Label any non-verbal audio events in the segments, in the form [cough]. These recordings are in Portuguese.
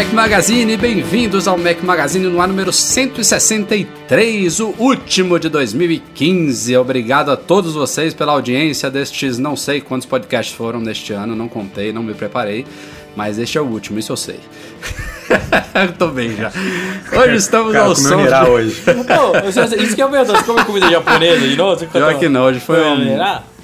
Mac Magazine, bem-vindos ao Mac Magazine no ar número 163, o último de 2015. Obrigado a todos vocês pela audiência destes não sei quantos podcasts foram neste ano, não contei, não me preparei, mas este é o último, isso eu sei. [laughs] Tô bem já. Hoje estamos Cara, ao som. de- hoje. Pô, isso que é o meu, você come comida japonesa de novo? Pior tão- que não, hoje foi um?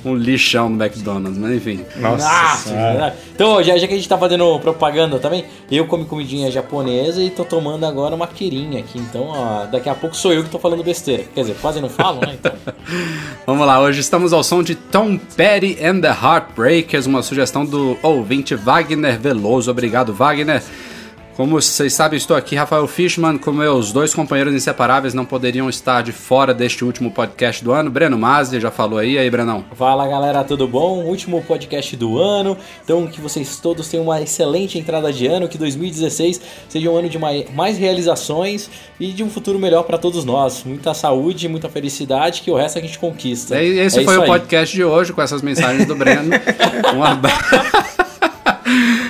Um lixão no McDonald's, mas enfim. Nossa, Nossa, senhora. verdade. Então, já, já que a gente tá fazendo propaganda também, eu comi comidinha japonesa e tô tomando agora uma queirinha aqui. Então, ó, daqui a pouco sou eu que tô falando besteira. Quer dizer, quase não falo, né? Então, [laughs] Vamos lá, hoje estamos ao som de Tom Petty and the Heartbreakers, uma sugestão do ouvinte Wagner Veloso. Obrigado, Wagner. Como vocês sabem, estou aqui, Rafael Fishman, com meus dois companheiros inseparáveis, não poderiam estar de fora deste último podcast do ano. Breno Mazzi já falou aí, aí, Brenão. fala galera, tudo bom? Último podcast do ano. Então, que vocês todos tenham uma excelente entrada de ano, que 2016 seja um ano de mai- mais realizações e de um futuro melhor pra todos nós. Muita saúde, muita felicidade, que o resto a gente conquista. E esse É foi o aí. podcast de hoje, com essas mensagens do Breno. [laughs] Um abraço.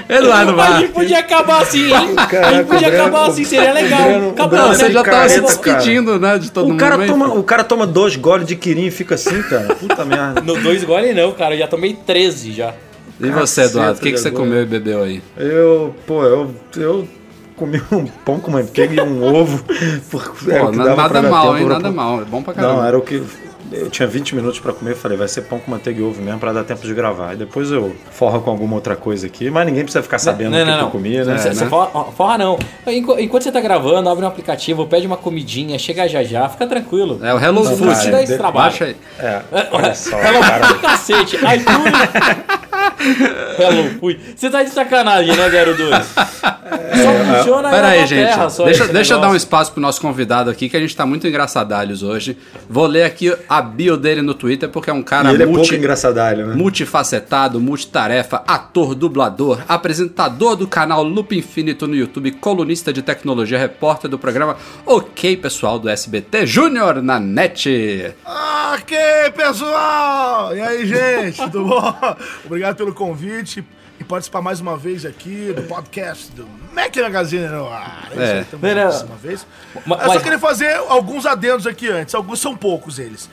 Eduardo Mas a Var. gente podia acabar assim, hein? a gente Caraca, podia Breno- acabar assim, seria legal. Acabou, né? Você já tava se careta, cara. despedindo, né, de todo O mundo. cara, mas- toma, o cara toma dois goles de quirim e fica assim, cara. Puta merda. No dois gole não, cara. Eu já tomei 13 já. E você, Eduardo, o que, que você comeu e bebeu aí? Eu, pô, eu, eu comi um pão com manteiga e um ovo. [laughs] Pô, nada mal, tempo hein? pra- Nada mal. É bom pra caramba. Não, era o que. Eu tinha 20 minutos pra comer, eu falei, vai ser pão com manteiga e ovo mesmo pra dar tempo de gravar. E depois eu forro com alguma outra coisa aqui, mas ninguém precisa ficar sabendo o que, que eu comi, né? Você, você forra, forra não. Enqu- Enquanto você tá gravando, abre um aplicativo, pede uma comidinha, chega já já, fica tranquilo. É o Hello Não, Food. cara, dá esse de- trabalho. Baixa aí. É, [laughs] olha só, Hello cara. Cacete. iTunes. [laughs] [laughs] Hello Food. Você tá de sacanagem, né, 02? [laughs] Só funciona Pera aí, gente. Terra, só Deixa, deixa eu dar um espaço pro nosso convidado aqui, que a gente tá muito engraçadalhos hoje. Vou ler aqui a bio dele no Twitter, porque é um cara ele é multi- pouco engraçadalho, né? multifacetado, multitarefa, ator, dublador, apresentador do canal Loop Infinito no YouTube, colunista de tecnologia, repórter do programa Ok Pessoal do SBT Júnior na net. Ok, pessoal! E aí, gente, tudo bom? [laughs] Obrigado pelo convite e participar mais uma vez aqui do podcast do Mac Magazine no ar. É, É. mais uma vez. Ma- Eu só mas- queria fazer alguns adendos aqui antes, alguns são poucos eles.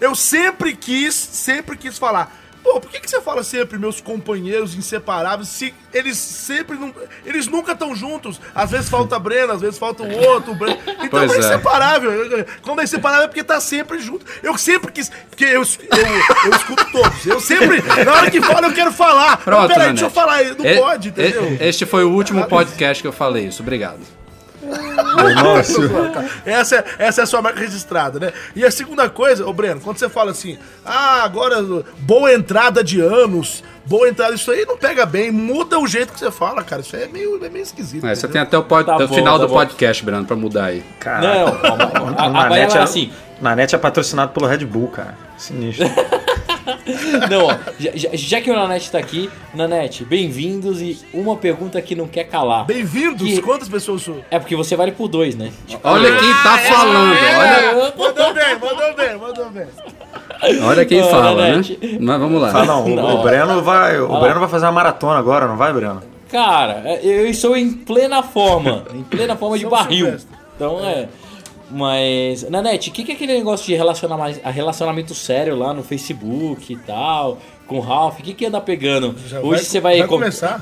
Eu sempre quis, sempre quis falar. Pô, por que, que você fala sempre meus companheiros inseparáveis se eles sempre não. Eles nunca estão juntos? Às vezes falta Breno, às vezes falta o outro. o Breno. Então Pois é é. inseparável. Quando é inseparável é porque tá sempre junto. Eu sempre quis. Porque eu, eu, eu escuto todos. Eu sempre. Na hora que fala, eu quero falar. Pronto, Mas peraí, deixa eu falar. Não E- pode, entendeu? Este foi o último podcast que eu falei isso. Obrigado. [laughs] Essa, é- essa é a sua marca registrada, né? E a segunda coisa, ô Breno, quando você fala assim, ah, agora boa entrada de anos, boa entrada, isso aí não pega bem, muda o jeito que você fala, cara. Isso aí é meio, é meio esquisito. É, você tem até o, pod- Tá o bom, final tá do bom. podcast, Breno, pra mudar aí. Caraca. Não, [laughs] a, a, O a, Nanete é é, assim. Nanete é patrocinado pelo Red Bull, cara. Sinistro. [laughs] Não, ó, já, já- que o Nanete tá aqui, Nanete, bem-vindos e uma pergunta que não quer calar. Bem-vindos, Que- quantas pessoas são? É porque você vale por dois, né? Tipo, Olha quem tá falando, olha, Mandou bem, mandou bem, mandou bem. Olha quem fala, né? Mas vamos lá. Ah, não, o, Não. o Breno vai. O. Breno vai fazer uma maratona agora, não vai, Breno? Cara, é, eu estou em plena forma, em plena forma de São barril. Silvestre. Então é. Mas, Nanete, o que, que é aquele negócio de relacionamento, relacionamento sério lá no Facebook e tal, com o Ralph? O que, que anda pegando? Já Hoje vai- você vai. vai começar?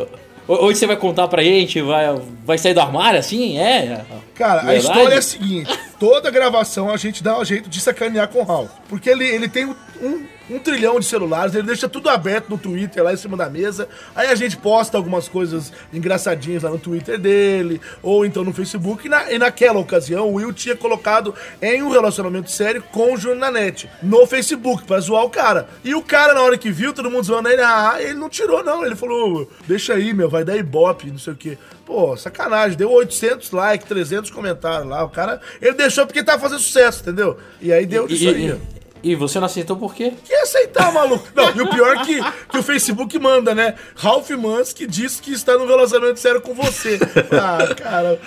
Hoje você vai contar pra gente? Vai, vai sair do armário assim? É? Cara, a Verdade? história é a seguinte: toda gravação a gente dá um jeito de sacanear com o Ralph. Porque ele, ele tem um, um trilhão de celulares, ele deixa tudo aberto no Twitter lá em cima da mesa. Aí a gente posta algumas coisas engraçadinhas lá no Twitter dele, ou então no Facebook. E, na, e naquela ocasião, o Will tinha colocado em um relacionamento sério com o Júnior Nanete no Facebook, pra zoar o cara. E o cara, na hora que viu, todo mundo zoando ele, ah, ele não tirou, não. Ele falou, deixa aí, meu, vai dar ibope, não sei o quê. Pô, sacanagem, deu 800 likes, 300 comentários lá. O cara, ele deixou porque tava fazendo sucesso, entendeu? E aí deu e, isso aí. E, e você não aceitou por quê? Que aceitar, maluco? Não, e o pior é que, que o Facebook manda, né? Ralph Mansky diz que está num relacionamento sério com você. Ah, cara.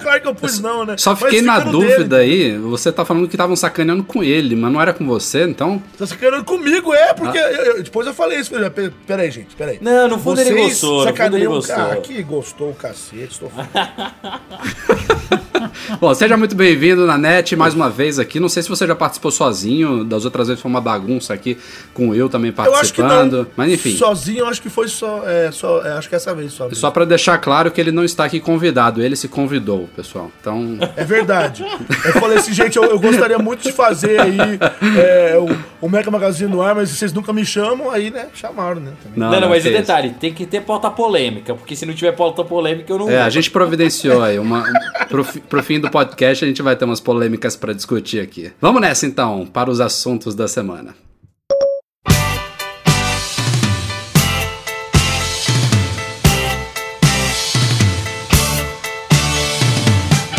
Claro que eu pus não, né? Só fiquei na dúvida dele. aí, você tá falando que estavam sacaneando com ele, mas não era com você, então? Tá sacaneando comigo, é, porque ah. eu, eu, depois eu falei isso. Pera, pera aí, gente, pera aí. Não, no fundo Vocês ele gostou, sacaneiam, no ele gostou. Ah, que gostou o cacete, estou [laughs] Bom, seja muito bem-vindo na net mais uma vez aqui. Não sei se você já participou sozinho, das outras vezes foi uma bagunça aqui com eu também participando. Eu mas enfim. Sozinho, acho que foi só. É, só é, acho que essa vez só. Só para deixar claro que ele não está aqui convidado, ele se convidou, pessoal. Então. É verdade. Eu falei assim, gente, eu, eu gostaria muito de fazer aí é, o, o Magazine no ar, mas vocês nunca me chamam, aí, né? Chamaram, né? Não, não, não, mas e detalhe, tem que ter pauta polêmica, porque se não tiver pauta polêmica, eu não. É, a gente providenciou aí uma. Pro, pro fim do podcast a gente vai ter umas polêmicas para discutir aqui. Vamos nessa então, para os assuntos da semana.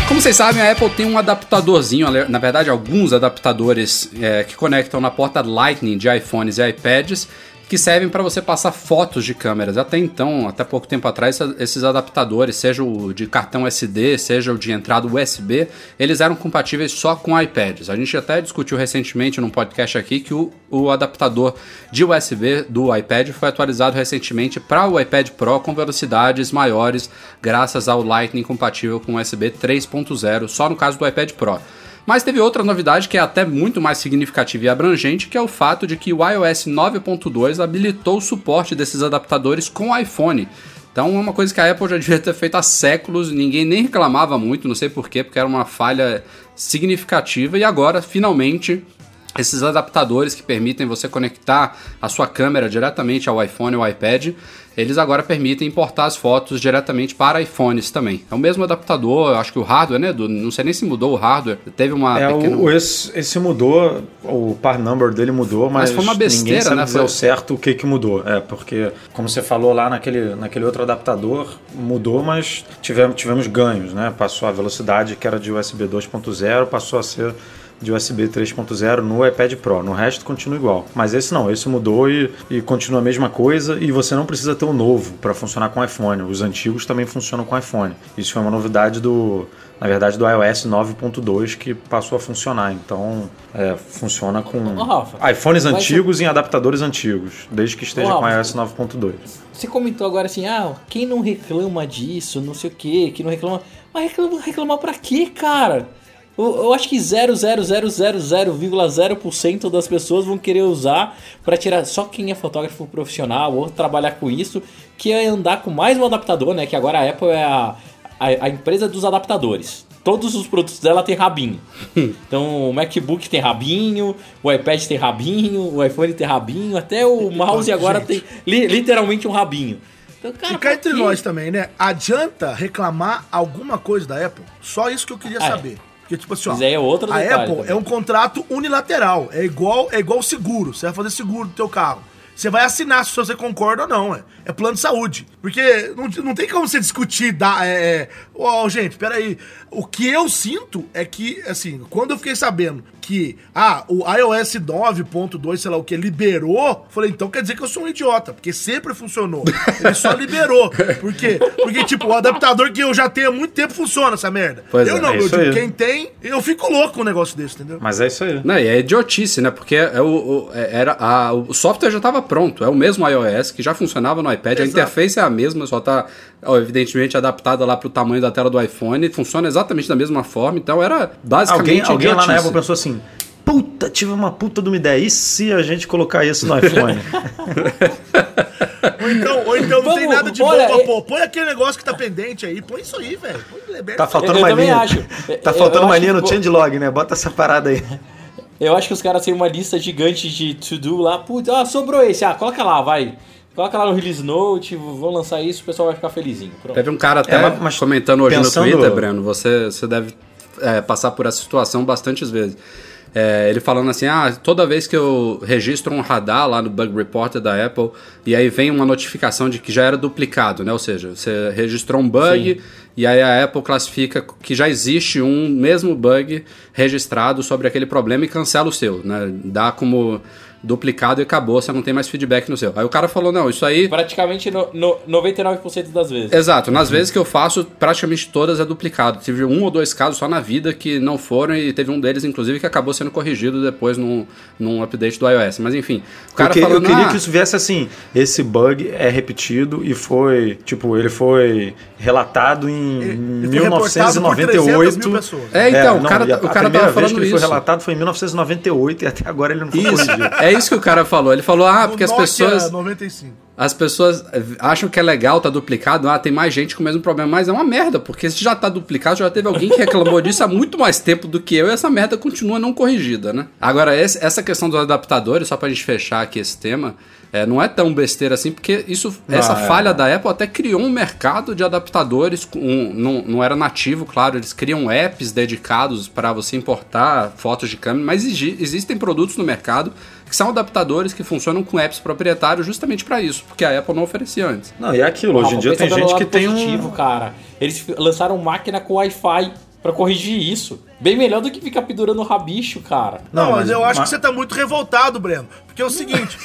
Como vocês sabem, a Apple tem um adaptadorzinho, na verdade, alguns adaptadores é, que conectam na porta Lightning de iPhones e iPads que servem para você passar fotos de câmeras. Até então, até pouco tempo atrás, esses adaptadores, seja o de cartão SD, seja o de entrada USB, eles eram compatíveis só com iPads. A gente até discutiu recentemente num podcast aqui que o, o adaptador de USB do iPad foi atualizado recentemente para o iPad Pro com velocidades maiores, graças ao Lightning compatível com USB 3.0, só no caso do iPad Pro. Mas teve outra novidade que é até muito mais significativa e abrangente, que é o fato de que o iOS 9.2 habilitou o suporte desses adaptadores com iPhone. Então é uma coisa que a Apple já [laughs] devia ter feito há séculos, ninguém nem reclamava muito, não sei porquê, porque era uma falha significativa e agora finalmente esses adaptadores que permitem você conectar a sua câmera diretamente ao iPhone ou iPad eles agora permitem importar as fotos diretamente para iPhones também. É o mesmo adaptador, acho que o hardware, né? Do, não sei nem se mudou o hardware. Teve uma é, pequena... o, esse, esse, mudou, o par number dele mudou, mas, mas foi uma besteira, ninguém sabe né? dizer foi... certo o que que mudou. É, porque, como você falou lá naquele, naquele outro adaptador, mudou, mas tivemos, tivemos ganhos, né? Passou a velocidade que era de USB 2.0, passou a ser de USB 3.0 no iPad Pro. No resto continua igual. Mas esse não, esse mudou e, e continua a mesma coisa e você não precisa ter o um novo para funcionar com iPhone. Os antigos também funcionam com iPhone. Isso foi uma novidade do, na verdade, do iOS 9.2 que passou a funcionar. Então, é, funciona com Ô, Rafa, iPhones antigos ser... em adaptadores antigos, desde que esteja Ô, com iOS 9.2. Você comentou agora assim, ah, quem não reclama disso, não sei o que, que não reclama. Mas reclama, reclamar pra quê, cara? Eu, acho que 0,0000,0% das pessoas vão querer usar para tirar só quem é fotógrafo profissional ou trabalhar com isso, que é andar com mais um adaptador, né? Que agora a Apple é a, a, a empresa dos adaptadores. Todos os produtos dela tem rabinho. [laughs] então o MacBook tem rabinho, o iPad tem rabinho, o iPhone tem rabinho, até o [laughs] mouse agora tem li, literalmente um rabinho. Então, cara, e cá entre nós também, né? Adianta reclamar alguma coisa da Apple? Só isso que eu queria é. saber. Porque, tipo assim, ó, é outro a Apple também. é um contrato unilateral. É igual, é igual seguro. Você vai fazer seguro do teu carro. Você vai assinar se você concorda ou não, é. É plano de saúde. Porque não, não tem como você discutir da. É, é, oh, gente, peraí. O que eu sinto é que, assim, quando eu fiquei sabendo que, ah, o iOS 9.2, sei lá o que, liberou, falei, então quer dizer que eu sou um idiota, porque sempre funcionou. Ele só [laughs] liberou. Por quê? Porque, tipo, o adaptador que eu já tenho há muito tempo funciona, essa merda. Pois eu é, não, é eu digo, quem tem, eu fico louco com um negócio desse, entendeu? Mas é isso aí. Não, e é idiotice, né? Porque é o, o, é, era, a, o software já estava pronto, é o mesmo iOS que já funcionava no iPad, Exato. a interface é a mesma, só está evidentemente adaptada lá para o tamanho da tela do iPhone, funciona exatamente da mesma forma, então era basicamente Alguém, alguém lá na Apple pensou assim, puta, tive uma puta de uma ideia. E se a gente colocar isso no iPhone? [laughs] ou então, ou então não tem nada de olha, bom, pô. Põe aquele negócio que tá pendente aí. Põe isso aí, velho. Tá faltando eu, eu uma linha. Acho. Tá faltando eu uma linha no changelog, né? Bota essa parada aí. Eu acho que os caras têm uma lista gigante de to-do lá. Putz, ah, sobrou esse. Ah, coloca lá, vai. Coloca lá no release note, vão lançar isso, o pessoal vai ficar felizinho. Pronto. Teve um cara até é, mas, comentando hoje pensando... no Twitter, Breno, você, você deve é, passar por essa situação bastantes vezes. É, ele falando assim: ah, toda vez que eu registro um radar lá no Bug Reporter da Apple, e aí vem uma notificação de que já era duplicado, né? Ou seja, você registrou um bug Sim. e aí a Apple classifica que já existe um mesmo bug registrado sobre aquele problema e cancela o seu, né? Dá como duplicado e acabou, você não tem mais feedback no seu. Aí o cara falou, não, isso aí... Praticamente no, no 99% das vezes. Exato, nas vezes que eu faço, praticamente todas é duplicado. Tive um ou dois casos só na vida que não foram e teve um deles, inclusive, que acabou sendo corrigido depois num, num update do iOS. Mas enfim, o cara eu, falando, eu queria ah, que isso viesse assim, esse bug é repetido e foi, tipo, ele foi relatado em ele, 1998. É, então, é, o cara, não, o cara tava falando que ele foi relatado foi em 1998 e até agora ele não foi isso. corrigido. É isso que o cara falou. Ele falou, ah, porque as pessoas. 95. As pessoas acham que é legal, tá duplicado, ah, tem mais gente com o mesmo problema, mas é uma merda, porque se já tá duplicado, já teve alguém que reclamou disso há muito mais tempo do que eu e essa merda continua não corrigida, né? Agora, essa questão dos adaptadores, só pra gente fechar aqui esse tema, é, não é tão besteira assim, porque isso, essa é. falha da Apple até criou um mercado de adaptadores, com, não, não era nativo, claro, eles criam apps dedicados para você importar fotos de câmera, mas existem produtos no mercado que são adaptadores que funcionam com apps proprietários justamente para isso, porque a Apple não oferecia antes. Não, e é aquilo, hoje em dia tem gente que tem um... cara. Eles lançaram máquina com Wi-Fi para corrigir isso. Bem melhor do que ficar pendurando o rabicho, cara. Não, não mas, mas, eu acho mas... que você tá muito revoltado, Breno. Porque é o seguinte,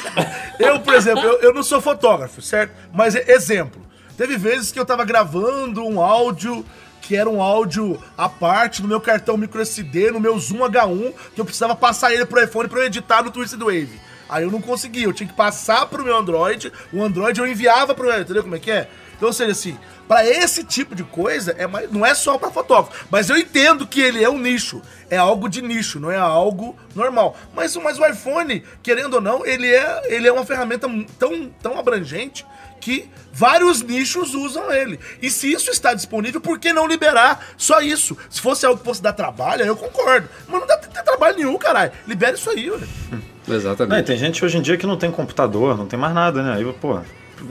[laughs] eu, por exemplo, eu, eu não sou fotógrafo, certo? Mas, exemplo, teve vezes que eu tava gravando um áudio que era um áudio à parte no meu cartão microSD, no meu Zoom H1, que eu precisava passar ele pro iPhone para eu editar no Twisted Wave. Aí eu não conseguia, eu tinha que passar pro meu Android, o Android eu enviava pro entendeu como é que é? Então, ou seja, assim, para esse tipo de coisa, é mais, não é só para fotógrafo. Mas eu entendo que ele é um nicho. É algo de nicho, não é algo normal. Mas, mas o iPhone, querendo ou não, ele é, ele é uma ferramenta tão, tão abrangente que vários nichos usam ele. E se isso está disponível, por que não liberar só isso? Se fosse algo que fosse dar trabalho, eu concordo. Mas não dá ter trabalho nenhum, caralho. Libere isso aí, olha. [laughs] Exatamente. Não, tem gente hoje em dia que não tem computador, não tem mais nada, né? Aí, pô,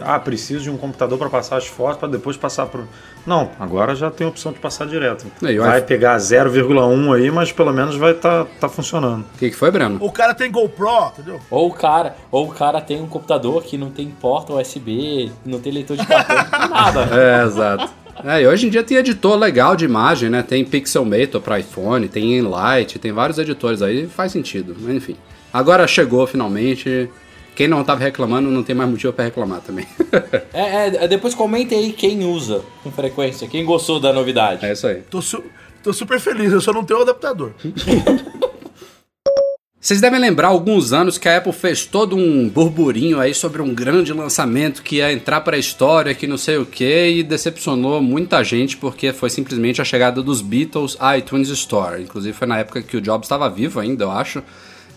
ah, preciso de um computador para passar as fotos para depois passar para Não, agora já tem a opção de passar direto. Aí, vai pegar 0,1 aí, mas pelo menos vai estar tá, tá funcionando. O que, que foi, Breno? O cara tem GoPro, entendeu? Ou o cara, ou o cara tem um computador que não tem porta USB, não tem leitor de cartão, nada. [laughs] É, exato. É, e hoje em dia tem editor legal de imagem, né? Tem Pixelmator para iPhone, tem Enlight, tem vários editores aí, faz sentido, mas enfim. Agora chegou finalmente, quem não tava reclamando não tem mais motivo para reclamar também. [laughs] é, é, depois comente aí quem usa com frequência, quem gostou da novidade. É isso aí. Tô, su tô super feliz, eu só não tenho o adaptador. [laughs] Vocês devem lembrar alguns anos que a Apple fez todo um burburinho aí sobre um grande lançamento que ia entrar para a história, que não sei o que, e decepcionou muita gente porque foi simplesmente a chegada dos Beatles à iTunes Store. Inclusive foi na época que o Jobs estava vivo ainda, eu acho.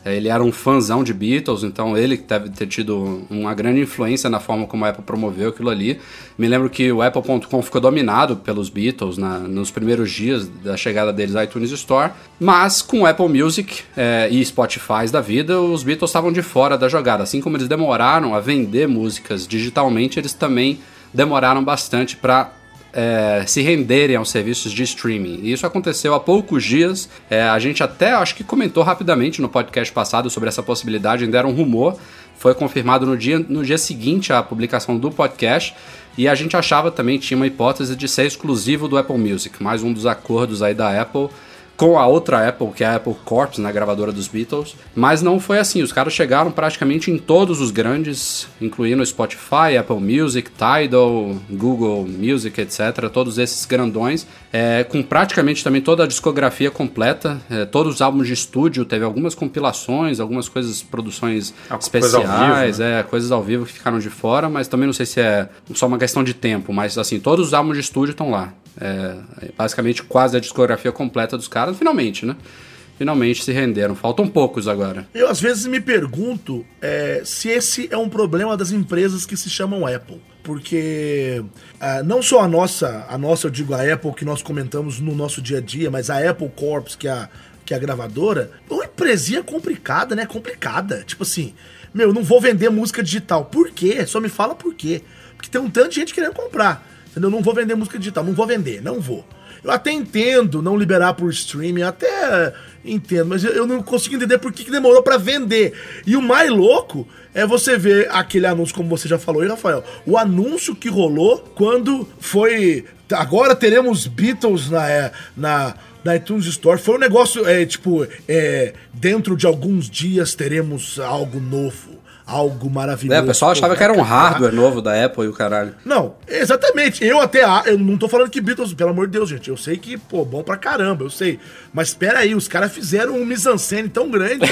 É, ele era um fãzão de Beatles, então ele deve ter tido uma grande influência na forma como a Apple promoveu aquilo ali. Me lembro que o Apple.com ficou dominado pelos Beatles na, nos primeiros dias da chegada deles à iTunes Store, mas com o Apple Music é, e Spotify da vida, os Beatles estavam de fora da jogada. Assim como eles demoraram a vender músicas digitalmente, eles também demoraram bastante para é, se renderem aos serviços de streaming. E isso aconteceu há poucos dias. É, a gente até acho que comentou rapidamente no podcast passado sobre essa possibilidade, ainda era um rumor. Foi confirmado no dia, no dia seguinte à publicação do podcast. E a gente achava também, tinha uma hipótese de ser exclusivo do Apple Music, mais um dos acordos aí da Apple com a outra Apple, que é a Apple Corps, na né, gravadora dos Beatles. Mas não foi assim. Os caras chegaram praticamente em todos os grandes, incluindo Spotify, Apple Music, Tidal, Google Music, etc. Todos esses grandões, é, com praticamente também toda a discografia completa, é, todos os álbuns de estúdio. Teve algumas compilações, algumas coisas, produções especiais, vivo, né? é, coisas ao vivo que ficaram de fora, mas também não sei se é só uma questão de tempo. Mas assim, todos os álbuns de estúdio estão lá. É, basicamente quase a discografia completa dos caras, finalmente, né? Finalmente se renderam. Faltam poucos agora. Eu às vezes me pergunto é, se esse é um problema das empresas que se chamam Apple. Porque é, não só a nossa, a nossa, eu digo a Apple que nós comentamos no nosso dia a dia, mas a Apple Corps, que é a, que é a gravadora, é uma empresinha complicada, né? Complicada. Tipo assim, meu, não vou vender música digital. Por quê? Só me fala por quê. Porque tem um tanto de gente querendo comprar. Entendeu? Não vou vender música digital, não vou vender, não vou. Eu até entendo não liberar por streaming, até entendo, mas eu não consigo entender por que, que demorou para vender. E o mais louco é você ver aquele anúncio, como você já falou aí, Rafael, o anúncio que rolou quando foi. Agora teremos Beatles na, é, na, na iTunes Store. Foi um negócio, é, tipo, é, dentro de alguns dias teremos algo novo algo maravilhoso. É, o pessoal achava que era um hardware novo da Apple e o caralho. Não, exatamente. Eu até. Eu não tô falando que Beatles, pelo amor de Deus, gente. Eu sei que, pô, bom pra caramba, eu sei. Mas espera aí, os caras fizeram um mise-en-scène tão grande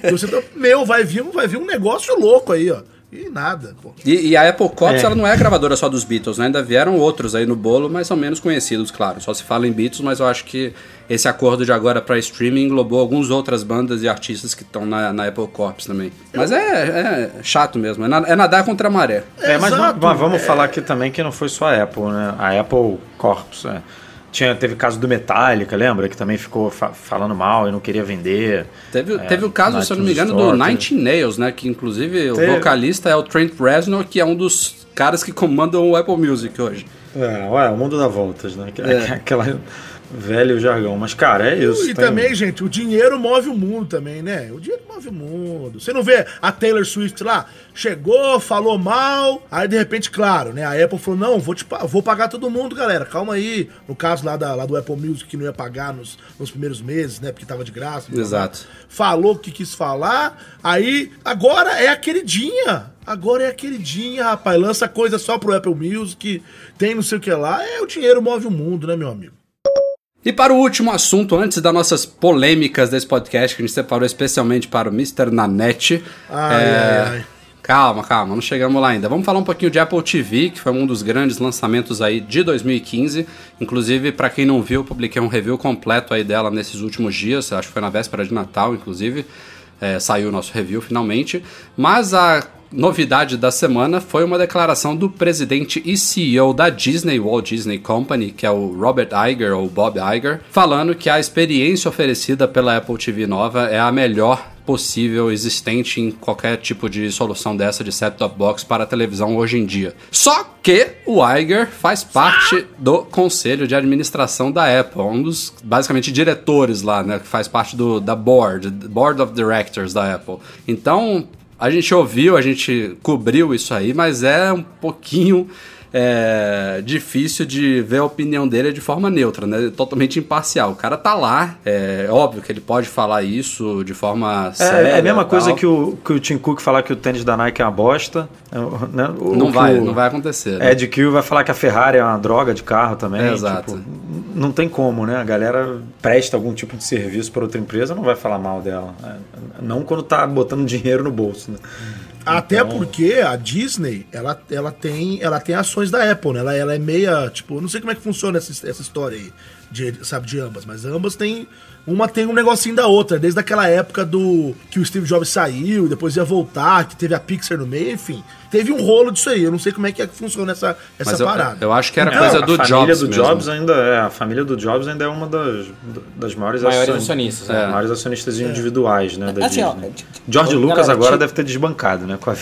que você tá, Meu, vai vir, vai vir um negócio louco aí, ó. E nada, pô. E, e a Apple Corps, é. ela não é gravadora só dos Beatles, né? Ainda vieram outros aí no bolo, mas são menos conhecidos, claro. Só se fala em Beatles, mas eu acho que esse acordo de agora para streaming englobou algumas outras bandas e artistas que estão na, na, Apple Corps também. Mas é, é chato mesmo, é, é, nadar contra a maré. É, mas, mas vamos é. falar aqui também que não foi só a Apple, né? A Apple Corps, é. Tinha, teve o caso do Metallica, lembra? Que também ficou fa falando mal e não queria vender. Teve, é, teve o caso, se eu não me engano, Store, do Nine Nails, né? Que inclusive teve. o vocalista é o Trent Reznor, que é um dos caras que comandam o Apple Music hoje. É, ué, o mundo dá voltas, né? É. [laughs] Aquela velho jargão. Mas, cara, é isso. E tem... também, gente, o dinheiro move o mundo também, né? O dinheiro move o mundo. Você não vê a Taylor Swift lá, chegou, falou mal, aí de repente, claro, né? A Apple falou: não, vou, te, vou pagar todo mundo, galera. Calma aí. No caso lá, da, lá do Apple Music, que não ia pagar nos, nos primeiros meses, né? Porque tava de graça. Exato. Falou o que quis falar. Aí, agora é a queridinha. Agora é a queridinha, rapaz. Lança coisa só pro Apple Music, tem não sei o que lá. É, o dinheiro move o mundo, né, meu amigo? E para o último assunto, antes das nossas polêmicas desse podcast, que a gente separou especialmente para o Mr. Nanette. Ai, é... ai, ai. Calma, calma, não chegamos lá ainda. Vamos falar um pouquinho de Apple TV, que foi um dos grandes lançamentos aí de 2015. Inclusive, para quem não viu, publiquei um review completo aí dela nesses últimos dias, acho que foi na véspera de Natal, inclusive. É, saiu o nosso review finalmente. Mas a novidade da semana foi uma declaração do presidente e CEO da Disney, Walt Disney Company, que é o Robert Iger ou Bob Iger, falando que a experiência oferecida pela Apple TV nova é a melhor possível existente em qualquer tipo de solução dessa de set-top box para televisão hoje em dia. Só que o Iger faz parte do conselho de administração da Apple, um dos basicamente diretores lá, né, que faz parte do da board, board of directors da Apple. Então, a gente ouviu, a gente cobriu isso aí, mas é um pouquinho é, difícil de ver a opinião dele de forma neutra, né? Totalmente imparcial. O cara tá lá, é óbvio que ele pode falar isso de forma é, séria. É a mesma coisa que o, que o Tim Cook falar que o tênis da Nike é uma bosta. É, né? Não vai, não vai acontecer. Né? Ed Kill vai falar que a Ferrari é uma droga de carro também. É, exato. Tipo, não tem como, né? A galera presta algum tipo de serviço para outra empresa, não vai falar mal dela. É, não quando tá botando dinheiro no bolso, né? Até então... porque a Disney, ela, ela, tem, ela tem ações da Apple, né? Ela, ela é meia, tipo, não sei como é que funciona essa, essa história aí, de, sabe, de ambas, mas ambas têm uma tem um negocinho da outra, desde aquela época do que o Steve Jobs saiu, depois ia voltar, que teve a Pixar no meio, enfim. Teve um rolo disso aí. Eu não sei como é que, é que funciona essa, essa eu, parada. Eu, acho que era coisa do Jobs. A família do mesmo. Jobs ainda é. A família do Jobs ainda é uma das, das maiores, maiores acionistas. É. Maiores acionistas é. individuais, né? Da assim, ó, George Lucas galera, agora deve ter desbancado, né? Com a,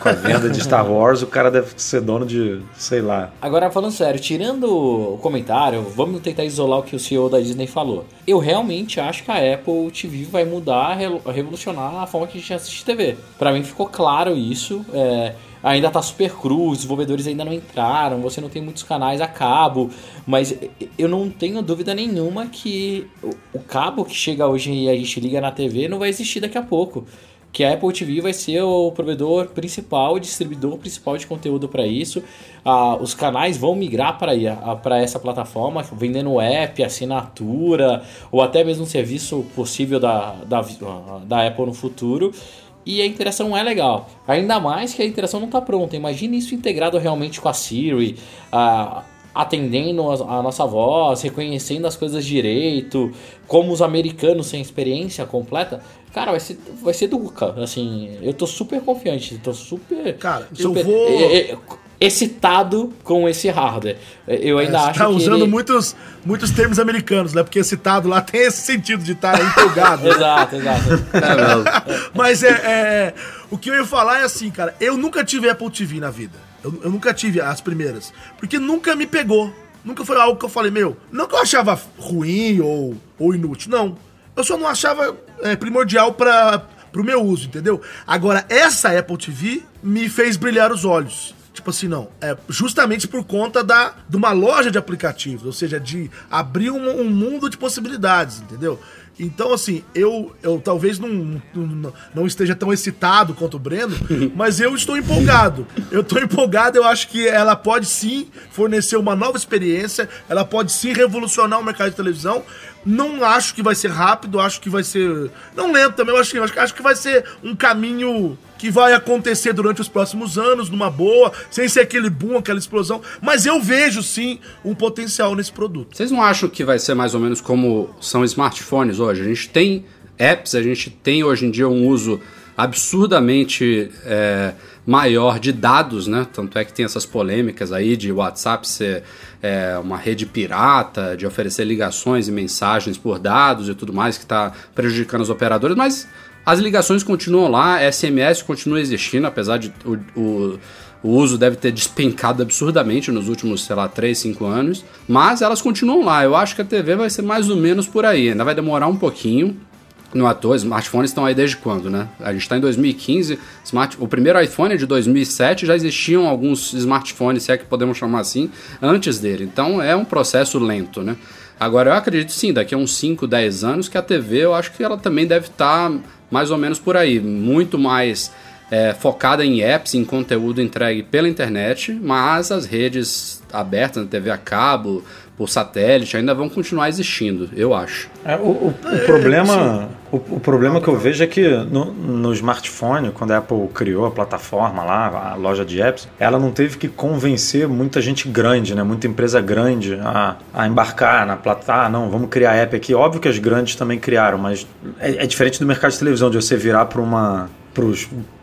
com a venda de Star Wars, o cara deve ser dono de, sei lá. Agora, falando sério, tirando o comentário, vamos tentar isolar o que o CEO da Disney falou. Eu realmente acho que a Apple TV vai mudar, revolucionar a forma que a gente assiste TV. Para mim ficou claro isso. É, ainda tá super cru, os desenvolvedores ainda não entraram, você não tem muitos canais a cabo, mas eu não tenho dúvida nenhuma que o cabo que chega hoje e a gente liga na TV não vai existir daqui a pouco que a Apple TV vai ser o provedor principal, distribuidor principal de conteúdo para isso. Ah, os canais vão migrar para essa plataforma, vendendo app, assinatura, ou até mesmo um serviço possível da, da, da Apple no futuro. E a interação é legal. Ainda mais que a interação não está pronta. Imagine isso integrado realmente com a Siri, ah, atendendo a nossa voz, reconhecendo as coisas direito, como os americanos sem experiência completa. Cara, vai ser, vai ser do Assim, eu tô super confiante, tô super. Cara, super, eu vou. É, é, excitado com esse hardware. Eu ainda é, acho tá que. usando ele... muitos, muitos termos americanos, né? Porque excitado lá [laughs] tem esse sentido de estar tá empolgado. exato, exato. É [laughs] Mas é, é, O que eu ia falar é assim, cara. Eu nunca tive Apple TV na vida. Eu, eu nunca tive as primeiras. Porque nunca me pegou. Nunca foi algo que eu falei, meu. Não que eu achava ruim ou, ou inútil, não. Eu só não achava é, primordial para pro meu uso, entendeu? Agora, essa Apple TV me fez brilhar os olhos. Tipo assim, não. É justamente por conta da, de uma loja de aplicativos, ou seja, de abrir um, um mundo de possibilidades, entendeu? Então, assim, eu, eu talvez não, não, não, esteja tão excitado quanto o Breno, [laughs] mas eu estou empolgado. Eu estou empolgado, eu acho que ela pode sim fornecer uma nova experiência, ela pode sim revolucionar o mercado de televisão. Não acho que vai ser rápido, acho que vai ser. Não lento também, eu acho que, acho, acho que vai ser um caminho que vai acontecer durante os próximos anos, numa boa, sem ser aquele boom, aquela explosão. Mas eu vejo sim um potencial nesse produto. Vocês não acham que vai ser mais ou menos como são smartphones hoje? A gente tem apps, a gente tem hoje em dia um uso absurdamente é, maior de dados, né? Tanto é que tem essas polêmicas aí de WhatsApp ser é, uma rede pirata, de oferecer ligações e mensagens por dados e tudo mais que está prejudicando os operadores, mas as ligações continuam lá, SMS continua existindo, apesar de o, o, o, uso deve ter despencado absurdamente nos últimos, sei lá, 3, 5 anos, mas elas continuam lá. Eu acho que a TV vai ser mais ou menos por aí, ainda vai demorar um pouquinho. No ator, smartphones estão aí desde quando, né? A gente está em 2015, smart, o primeiro iPhone é de 2007, já existiam alguns smartphones, se é que podemos chamar assim, antes dele. Então é um processo lento, né? Agora eu acredito sim, daqui a uns 5, 10 anos que a TV eu acho que ela também deve estar tá mais ou menos por aí. Muito mais é, focada em apps, em conteúdo entregue pela internet, mas as redes abertas, TV a cabo, por satélite, ainda vão continuar existindo, eu acho. É, o, o, o, problema, o, o, problema que eu vejo é que no, no, smartphone, quando a Apple criou a plataforma lá, a loja de apps, ela não teve que convencer muita gente grande, né, muita empresa grande a, a embarcar na plataforma. Ah, não, vamos criar app aqui. Óbvio que as grandes também criaram, mas é, é diferente do mercado de televisão, de você virar para uma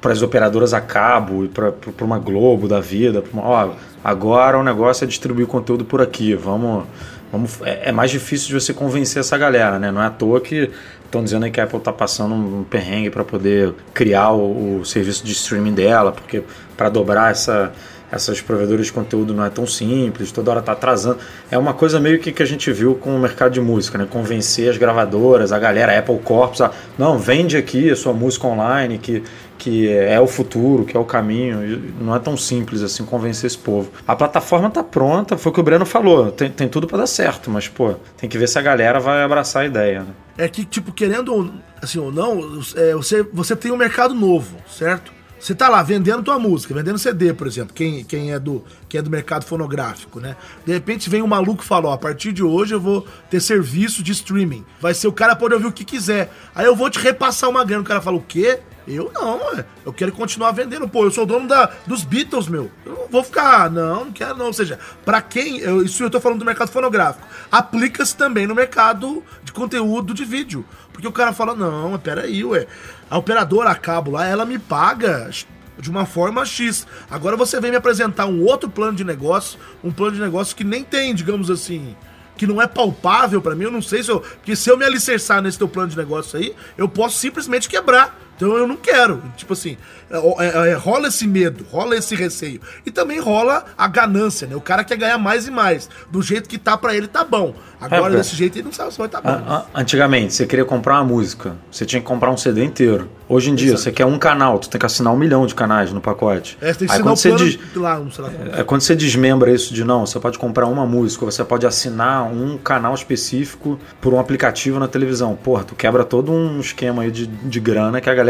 para as operadoras a cabo e para uma Globo da vida. Uma, ó, agora o negócio é distribuir conteúdo por aqui. Vamos, vamos é, é, mais difícil de você convencer essa galera, né? Não é à toa que estão dizendo aí que a Apple está passando um perrengue para poder criar o, o, serviço de streaming dela, porque para dobrar essa essas provedoras de conteúdo não é tão simples, toda hora está atrasando. É uma coisa meio que que a gente viu com o mercado de música, né? Convencer as gravadoras, a galera, a Apple Corps, a, não, vende aqui a sua música online, que, que é o futuro, que é o caminho. Não é tão simples assim convencer esse povo. A plataforma está pronta, foi o que o Breno falou, tem, tem tudo para dar certo, mas, pô, tem que ver se a galera vai abraçar a ideia, né? É que, tipo, querendo assim ou não, é, você, você tem um mercado novo, certo? Você tá lá vendendo tua música, vendendo CD, por exemplo, quem, quem, é do, quem é do mercado fonográfico, né? De repente vem um maluco e fala, ó, a partir de hoje eu vou ter serviço de streaming. Vai ser o cara pode ouvir o que quiser. Aí eu vou te repassar uma grana. O cara fala, o quê? Eu não, eu quero continuar vendendo. Pô, eu sou dono da, dos Beatles, meu. Eu não vou ficar, não, não quero não. Ou seja, para quem, eu, isso eu tô falando do mercado fonográfico, aplica-se também no mercado de conteúdo de vídeo. Porque o cara fala, não, peraí, ué a operadora a cabo lá, ela me paga de uma forma X. Agora você vem me apresentar um outro plano de negócio, um plano de negócio que nem tem, digamos assim, que não é palpável para mim, eu não sei se eu. Porque se eu me alicerçar nesse teu plano de negócio aí, eu posso simplesmente quebrar. Então eu não quero. Tipo assim, é, é, é, rola esse medo, rola esse receio. E também rola a ganância, né? O cara quer ganhar mais e mais. Do jeito que tá para ele, tá bom. Agora, é, desse jeito, ele não sabe se vai tá bom. Antigamente, você queria comprar uma música, você tinha que comprar um CD inteiro. Hoje em dia, Exato. você quer um canal, tu tem que assinar um milhão de canais no pacote. É, tem que Aí, quando você des... lá, sei lá. É, quando você desmembra isso de não, você pode comprar uma música, você pode assinar um canal específico por um aplicativo na televisão. Porra, tu quebra todo um esquema aí de, de grana que a galera,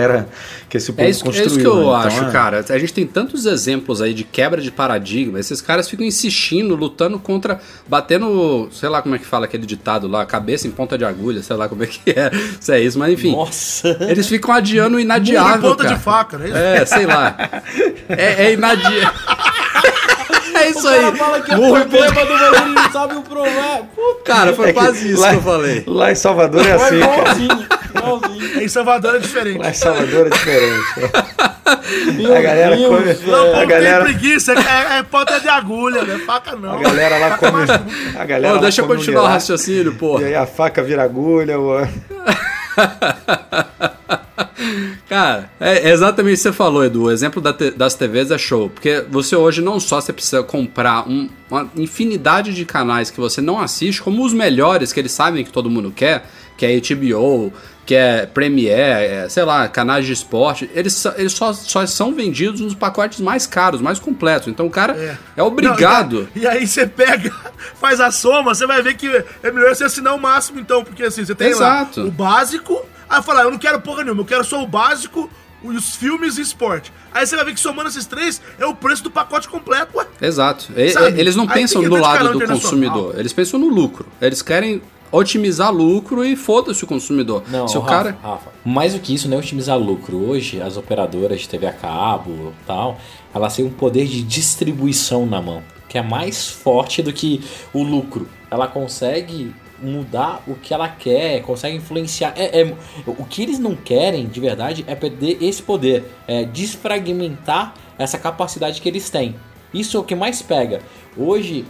que esse povo é isso, construiu. É isso que eu né? então, acho, é... cara. A gente tem tantos exemplos aí de quebra de paradigma. Esses caras ficam insistindo, lutando contra, batendo, sei lá como é que fala aquele ditado lá, cabeça em ponta de agulha, sei lá como é que é, [laughs] se é isso, mas enfim. Nossa. Eles ficam adiando no inadiável. ponta cara. de faca, né? É, sei lá. É, é inadiável. [laughs] É isso o aí. fala que Morro o problema do bagulho sabe o problema. Cara, foi é quase isso lá, que eu falei. Lá em Salvador é assim, cara. Em Salvador é diferente. Em Salvador é diferente. Meu a galera Deus, come. Não, a galera... tem preguiça, é, é ponta de agulha, não é faca não. A galera lá faca come. A galera Ô, deixa eu continuar o raciocínio, pô. E aí a faca vira agulha. [laughs] Cara, é exatamente o que você falou, Edu. O exemplo da te, das TVs é show. Porque você hoje não só você precisa comprar um, uma infinidade de canais que você não assiste, como os melhores que eles sabem que todo mundo quer, que é HBO, que é Premiere, é, sei lá, canais de esporte, eles, eles só, só são vendidos nos pacotes mais caros, mais completos. Então o cara é, é obrigado. Não, e, aí, você pega, [laughs] faz a soma, você vai ver que é melhor você assinar o máximo, então, porque assim, você tem Exato. lá o básico Aí falar, eu não quero porra nenhuma, eu quero só o básico, os filmes e esporte. Aí você vai ver que somando esses três é o preço do pacote completo, ué. Exato. E, eles não Aí pensam no lado do consumidor, eles pensam no lucro. Eles querem otimizar lucro e foda-se o consumidor. Não, Se o Rafa, cara... Rafa, mais do que isso, não é otimizar lucro. Hoje, as operadoras de TV a cabo tal, elas têm um poder de distribuição na mão, que é mais forte do que o lucro. Ela consegue mudar o que ela quer, consegue influenciar. É, é, o que eles não querem, de verdade, é perder esse poder, é desfragmentar essa capacidade que eles têm. Isso é o que mais pega. Hoje,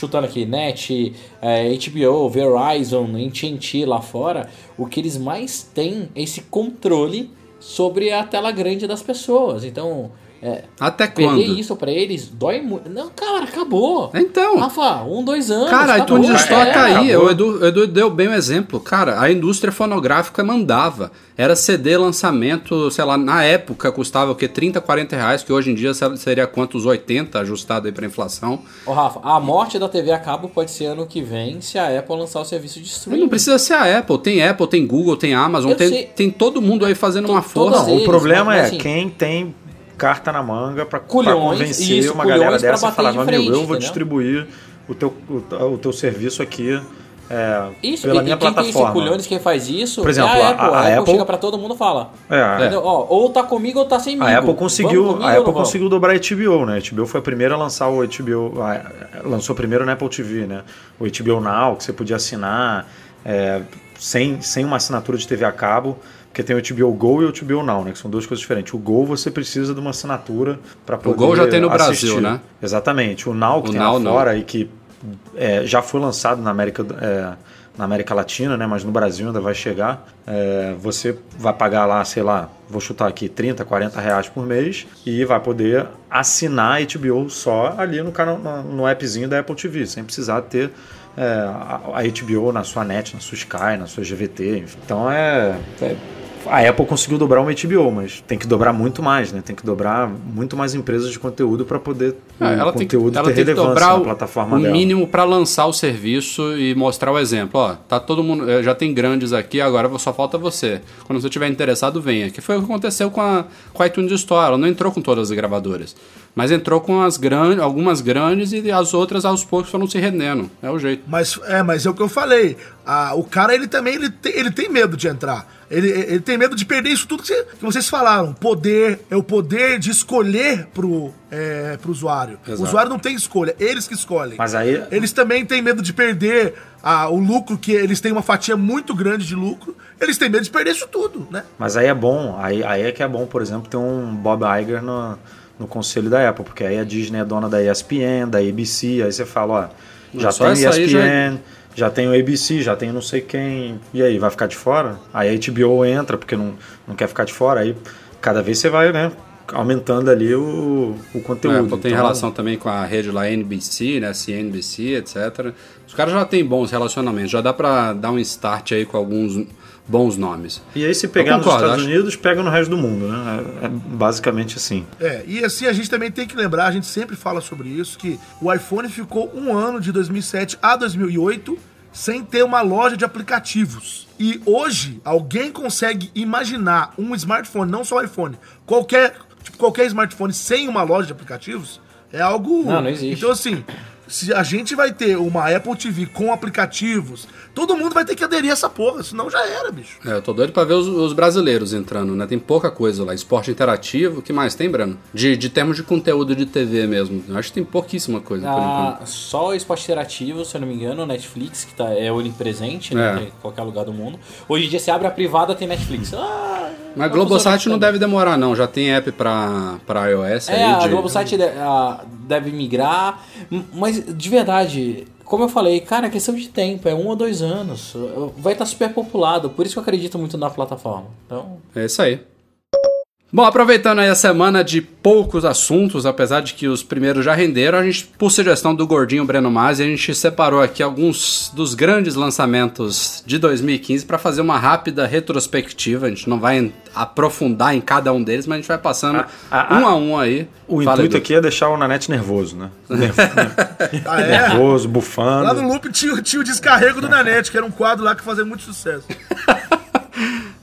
chutando aqui, Net, é, HBO, Verizon, AT&T lá fora, o que eles mais têm é esse controle sobre a tela grande das pessoas. Então, é, Até quando? Perder isso pra eles dói muito. Não, cara, acabou. Então. Rafa, um, dois anos. Cara, a iTunes Store é, caía. O Edu, o Edu deu bem o um exemplo. Cara, a indústria fonográfica mandava. Era CD lançamento, sei lá, na época custava o quê? 30, 40 reais, que hoje em dia seria quantos? 80 ajustado aí pra inflação. Ô, Rafa, a morte da TV a cabo pode ser ano que vem se a Apple lançar o serviço de streaming. Não precisa ser a Apple. Tem Apple, tem Google, tem Amazon, tem, tem todo mundo aí fazendo uma força. Não, o problema é assim, quem tem carta na manga para convencer isso, uma galera dessa e falar, meu amigo, eu vou entendeu? distribuir o teu, o, o teu serviço aqui é, isso, pela e, minha quem plataforma. Tem esse culhões, quem faz isso, por exemplo, é a, Apple. A, a, a Apple, Apple chega para todo mundo fala. É, Ó, ou tá comigo ou tá sem mim. A Apple conseguiu, a Apple conseguiu dobrar a HBO, né? A HBO foi a primeira a lançar o HBO, lançou primeiro na Apple TV, né? O HBO Now, que você podia assinar é, sem, sem uma assinatura de TV a cabo. Porque tem o HBO Go e o HBO Now, né? Que são duas coisas diferentes. O Go você precisa de uma assinatura para poder. O Go já tem no assistir. Brasil, né? Exatamente. O Now que o tem Now, lá fora não. e que é, já foi lançado na América, é, na América Latina, né? Mas no Brasil ainda vai chegar. É, você vai pagar lá, sei lá, vou chutar aqui, 30, 40 reais por mês e vai poder assinar a HBO só ali no, canal, no appzinho da Apple TV, sem precisar ter é, a, HBO na sua net, na sua Sky, na sua GVT. Então é, é a Apple conseguiu dobrar uma HBO, mas tem que dobrar muito mais, né? Tem que dobrar muito mais empresas de conteúdo para poder é, ela conteúdo tem, ter relevância que dobrar na plataforma o dela. mínimo para lançar o serviço e mostrar o exemplo. Ó, tá todo mundo, eh, já tem grandes aqui, agora só falta você. Quando você estiver interessado, venha. Que foi o que aconteceu com a, com a iTunes Store. Ela não entrou com todas as gravadoras. Mas entrou com as grandes, algumas grandes e as outras aos poucos foram se rendendo. É o jeito. Mas é, mas é o que eu falei. Ah, o cara ele também ele tem, ele tem medo de entrar. Ele, ele tem medo de perder isso tudo que, você, que vocês falaram. Poder é o poder de escolher pro, é, pro usuário. Exato. O usuário não tem escolha, eles que escolhem. Mas aí. Eles também têm medo de perder ah, o lucro, que eles têm uma fatia muito grande de lucro. Eles têm medo de perder isso tudo, né? Mas aí é bom, aí, aí é que é bom, por exemplo, ter um Bob Iger no no conselho da Apple, porque aí a Disney é dona da ESPN, da ABC, aí você fala, ó, já tem ESPN, já... É- já tem o ABC, já tem não sei quem, e aí, vai ficar de fora? Aí a HBO entra, porque não, não quer ficar de fora, aí cada vez você vai, né, aumentando ali o, o conteúdo. É, tem então, relação também com a rede lá NBC, né, CNBC, etc. Os caras já têm bons relacionamentos, já dá para dar um start aí com alguns bons nomes. E aí, se pegar nos Estados acho... Unidos, pega no resto do mundo, né? É, é, basicamente assim. É, e assim a gente também tem que lembrar, a gente sempre fala sobre isso, que o iPhone ficou um ano de 2007 a 2008 sem ter uma loja de aplicativos. E hoje, alguém consegue imaginar um smartphone, não só o iPhone, qualquer, tipo, qualquer smartphone sem uma loja de aplicativos? É algo. Não, não existe. Então, assim, se a gente vai ter uma Apple TV com aplicativos, todo mundo vai ter que aderir a essa porra, senão já era, bicho. É, eu tô doido pra ver os, os brasileiros entrando, né? Tem pouca coisa lá. Esporte interativo, o que mais tem, Brano? De, de termos de conteúdo de TV mesmo. Eu acho que tem pouquíssima coisa ah, por enquanto. Só o esporte interativo, se eu não me engano, Netflix, que tá, é onipresente, né? É. Em qualquer lugar do mundo. Hoje em dia, se abre a privada, tem Netflix. Ah, Mas Globosat não deve demorar, não. Já tem app pra, pra iOS. É, aí, a de... Globosat deve migrar. Mas, de verdade, como eu falei, cara, é questão de tempo, é um ou dois anos. Vai estar super populado, por isso que eu acredito muito na plataforma. Então... É isso aí. Bom, aproveitando aí a semana de poucos assuntos, apesar de que os primeiros já renderam, a gente, por sugestão do gordinho Breno Masi, a gente separou aqui alguns dos grandes lançamentos de 2015 para fazer uma rápida retrospectiva. A gente não vai aprofundar em cada um deles, mas a gente vai passando a, a, um a um aí. O Fala intuito aqui é deixar o Nanete nervoso, né? [laughs] ah, é? [laughs] Nervoso, bufando. Lá no loop tinha, tinha o descarrego do Nanete, que era um quadro lá que fazia muito sucesso. [laughs]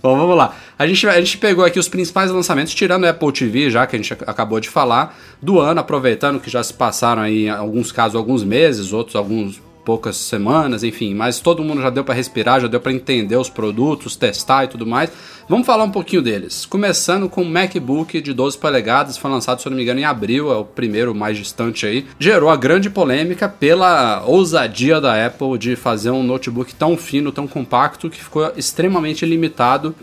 Bom, vamos lá. A gente, a gente pegou aqui os principais lançamentos, tirando a Apple TV, já que a gente acabou de falar, do ano, aproveitando que já se passaram aí, em alguns casos, alguns meses, outros alguns poucas semanas, enfim, mas todo mundo já deu para respirar, já deu para entender os produtos, testar e tudo mais. Vamos falar um pouquinho deles. Começando com o MacBook de 12 polegadas, foi lançado, se não me engano, em abril, é o primeiro mais distante aí. Gerou a grande polêmica pela ousadia da Apple de fazer um notebook tão fino, tão compacto, que ficou extremamente limitado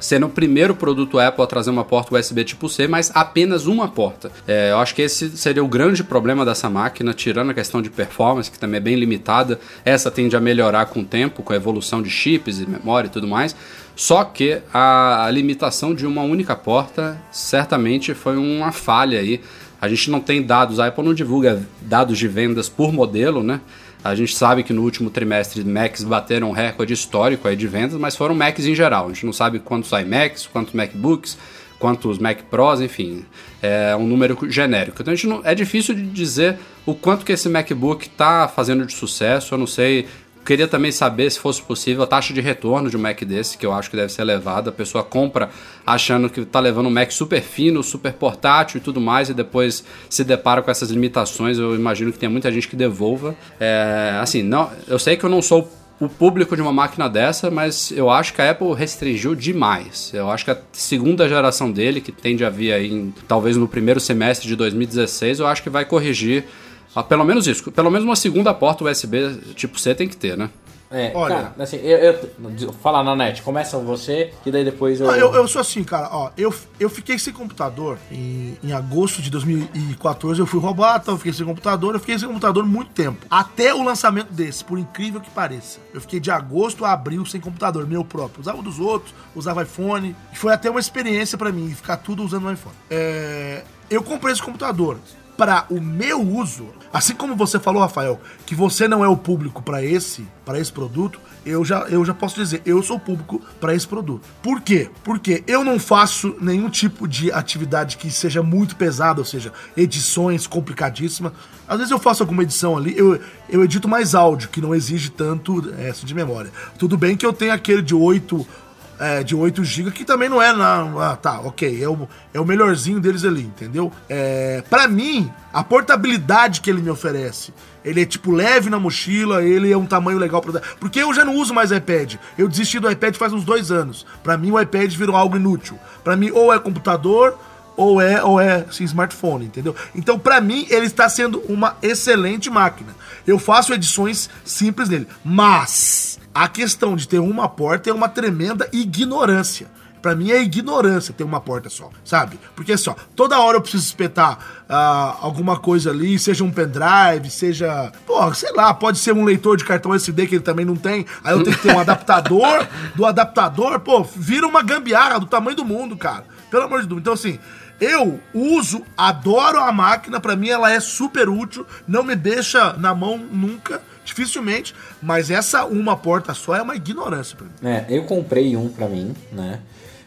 sendo o primeiro produto Apple a trazer uma porta USB tipo C, mas apenas uma porta. É, eu acho que esse seria o grande problema dessa máquina, tirando a questão de performance, que também é bem limitada. Essa tende a melhorar com o tempo, com a evolução de chips e memória e tudo mais. Só que a, a limitação de uma única porta certamente foi uma falha aí. A gente não tem dados, a Apple não divulga dados de vendas por modelo, né? A gente sabe que no último trimestre Macs bateram um recorde histórico aí de vendas, mas foram Macs em geral. A gente não sabe quantos iMacs, quantos MacBooks, quantos Mac Pros, enfim, é um número genérico. Então a gente não, é difícil de dizer o quanto que esse MacBook está fazendo de sucesso. Eu não sei Queria também saber se fosse possível a taxa de retorno de um Mac desse, que eu acho que deve ser elevada. A pessoa compra achando que está levando um Mac super fino, super portátil e tudo mais, e depois se depara com essas limitações. Eu imagino que tem muita gente que devolva. É, assim, não, eu sei que eu não sou o público de uma máquina dessa, mas eu acho que a Apple restringiu demais. Eu acho que a segunda geração dele, que tende a vir aí, em, talvez no primeiro semestre de 2016, eu acho que vai corrigir ah, pelo menos isso. Pelo menos uma segunda porta USB tipo C tem que ter, né? É, Olha, cara, assim, eu, eu, fala na net, começa você, que daí depois eu... eu. Eu, sou assim, cara, ó, eu, eu fiquei sem computador em, em agosto de 2014, eu fui roubado, então eu fiquei sem computador, eu fiquei sem computador muito tempo. Até o lançamento desse, por incrível que pareça. Eu fiquei de agosto a abril sem computador, meu próprio. Usava dos outros, usava iPhone, e foi até uma experiência para mim, ficar tudo usando o iPhone. É, eu comprei esse computador para o meu uso, assim como você falou, Rafael, que você não é o público para esse, para esse produto, eu já, eu já posso dizer, eu sou público para esse produto. Por quê? Porque eu não faço nenhum tipo de atividade que seja muito pesada, ou seja, edições complicadíssimas. Às vezes eu faço alguma edição ali, eu, eu edito mais áudio, que não exige tanto essa de memória. Tudo bem que eu tenho aquele de 8 é, de 8 GB, que também não é na. Ah, tá, ok. É o, é o melhorzinho deles ali, entendeu? É, para mim, a portabilidade que ele me oferece. Ele é tipo leve na mochila, ele é um tamanho legal para Porque eu já não uso mais iPad. Eu desisti do iPad faz uns dois anos. Para mim o iPad virou algo inútil. Para mim ou é computador ou é ou é assim, smartphone, entendeu? Então para mim ele está sendo uma excelente máquina. Eu faço edições simples nele, mas a questão de ter uma porta é uma tremenda ignorância. Para mim é ignorância ter uma porta só, sabe? Porque só, toda hora eu preciso espetar uh, alguma coisa ali, seja um pendrive, seja. Pô, sei lá, pode ser um leitor de cartão SD que ele também não tem. Aí eu tenho que ter um [laughs] adaptador. Do adaptador, pô, vira uma gambiarra do tamanho do mundo, cara. Pelo amor de Deus. Então, assim, eu uso, adoro a máquina, para mim ela é super útil, não me deixa na mão nunca dificilmente, mas essa uma porta só é uma ignorância pra mim. É, eu comprei um pra mim, né?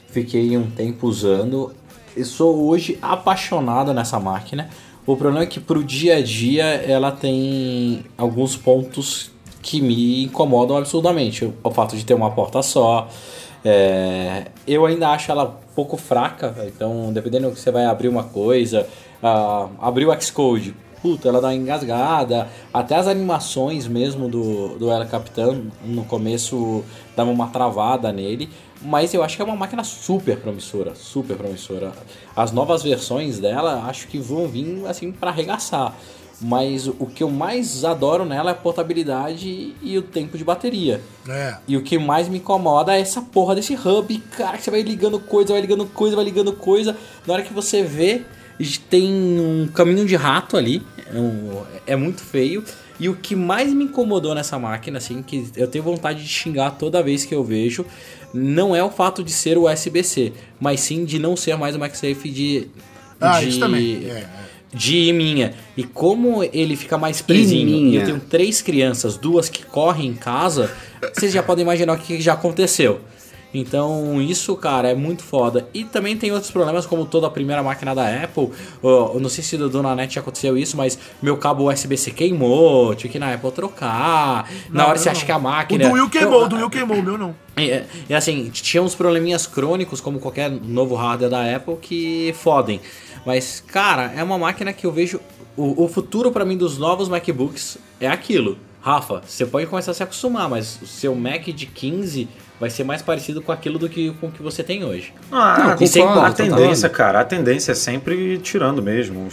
Fiquei um tempo usando. Eu sou hoje apaixonado nessa máquina. O problema é que pro dia a dia ela tem alguns pontos que me incomodam absurdamente. O fato de ter uma porta só. É, eu ainda acho ela pouco fraca, então dependendo que você vai abrir uma coisa, uh, abrir o Xcode, puta, ela dá uma engasgada. Até as animações mesmo do, do Ela Capitã, no começo dava uma travada nele. Mas eu acho que é uma máquina super promissora, super promissora. As novas versões dela acho que vão vir assim para arregaçar. Mas o que eu mais adoro nela é a portabilidade e o tempo de bateria. É. E o que mais me incomoda é essa porra desse hub, cara, que você vai ligando coisa, vai ligando coisa, vai ligando coisa. Na hora que você vê, tem um caminho de rato ali. É, é muito feio. E o que mais me incomodou nessa máquina, assim, que eu tenho vontade de xingar toda vez que eu vejo, não é o fato de ser o USB-C, mas sim de não ser mais o MagSafe de. Ah, de, isso também. É, é de minha. E como ele fica mais presinho, e eu tenho três crianças, duas que correm em casa, vocês já podem imaginar o que já aconteceu. Então, isso, cara, é muito foda. E também tem outros problemas, como toda a primeira máquina da Apple. Eu não sei se do Dona Net aconteceu isso, mas meu cabo USB-C queimou, tive que ir na Apple trocar. Não, na hora você acha que a máquina. O do Will queimou, o do Will queimou, o meu não. E, e assim, tinha uns probleminhas crônicos, como qualquer novo hardware da Apple, que fodem. Mas, cara, é uma máquina que eu vejo. O, o futuro para mim dos novos MacBooks é aquilo. Rafa, você pode começar a se acostumar, mas o seu Mac de 15 vai ser mais parecido com aquilo do que com o que você tem hoje. Ah, não, sem a tendência, cara, a tendência é sempre tirando mesmo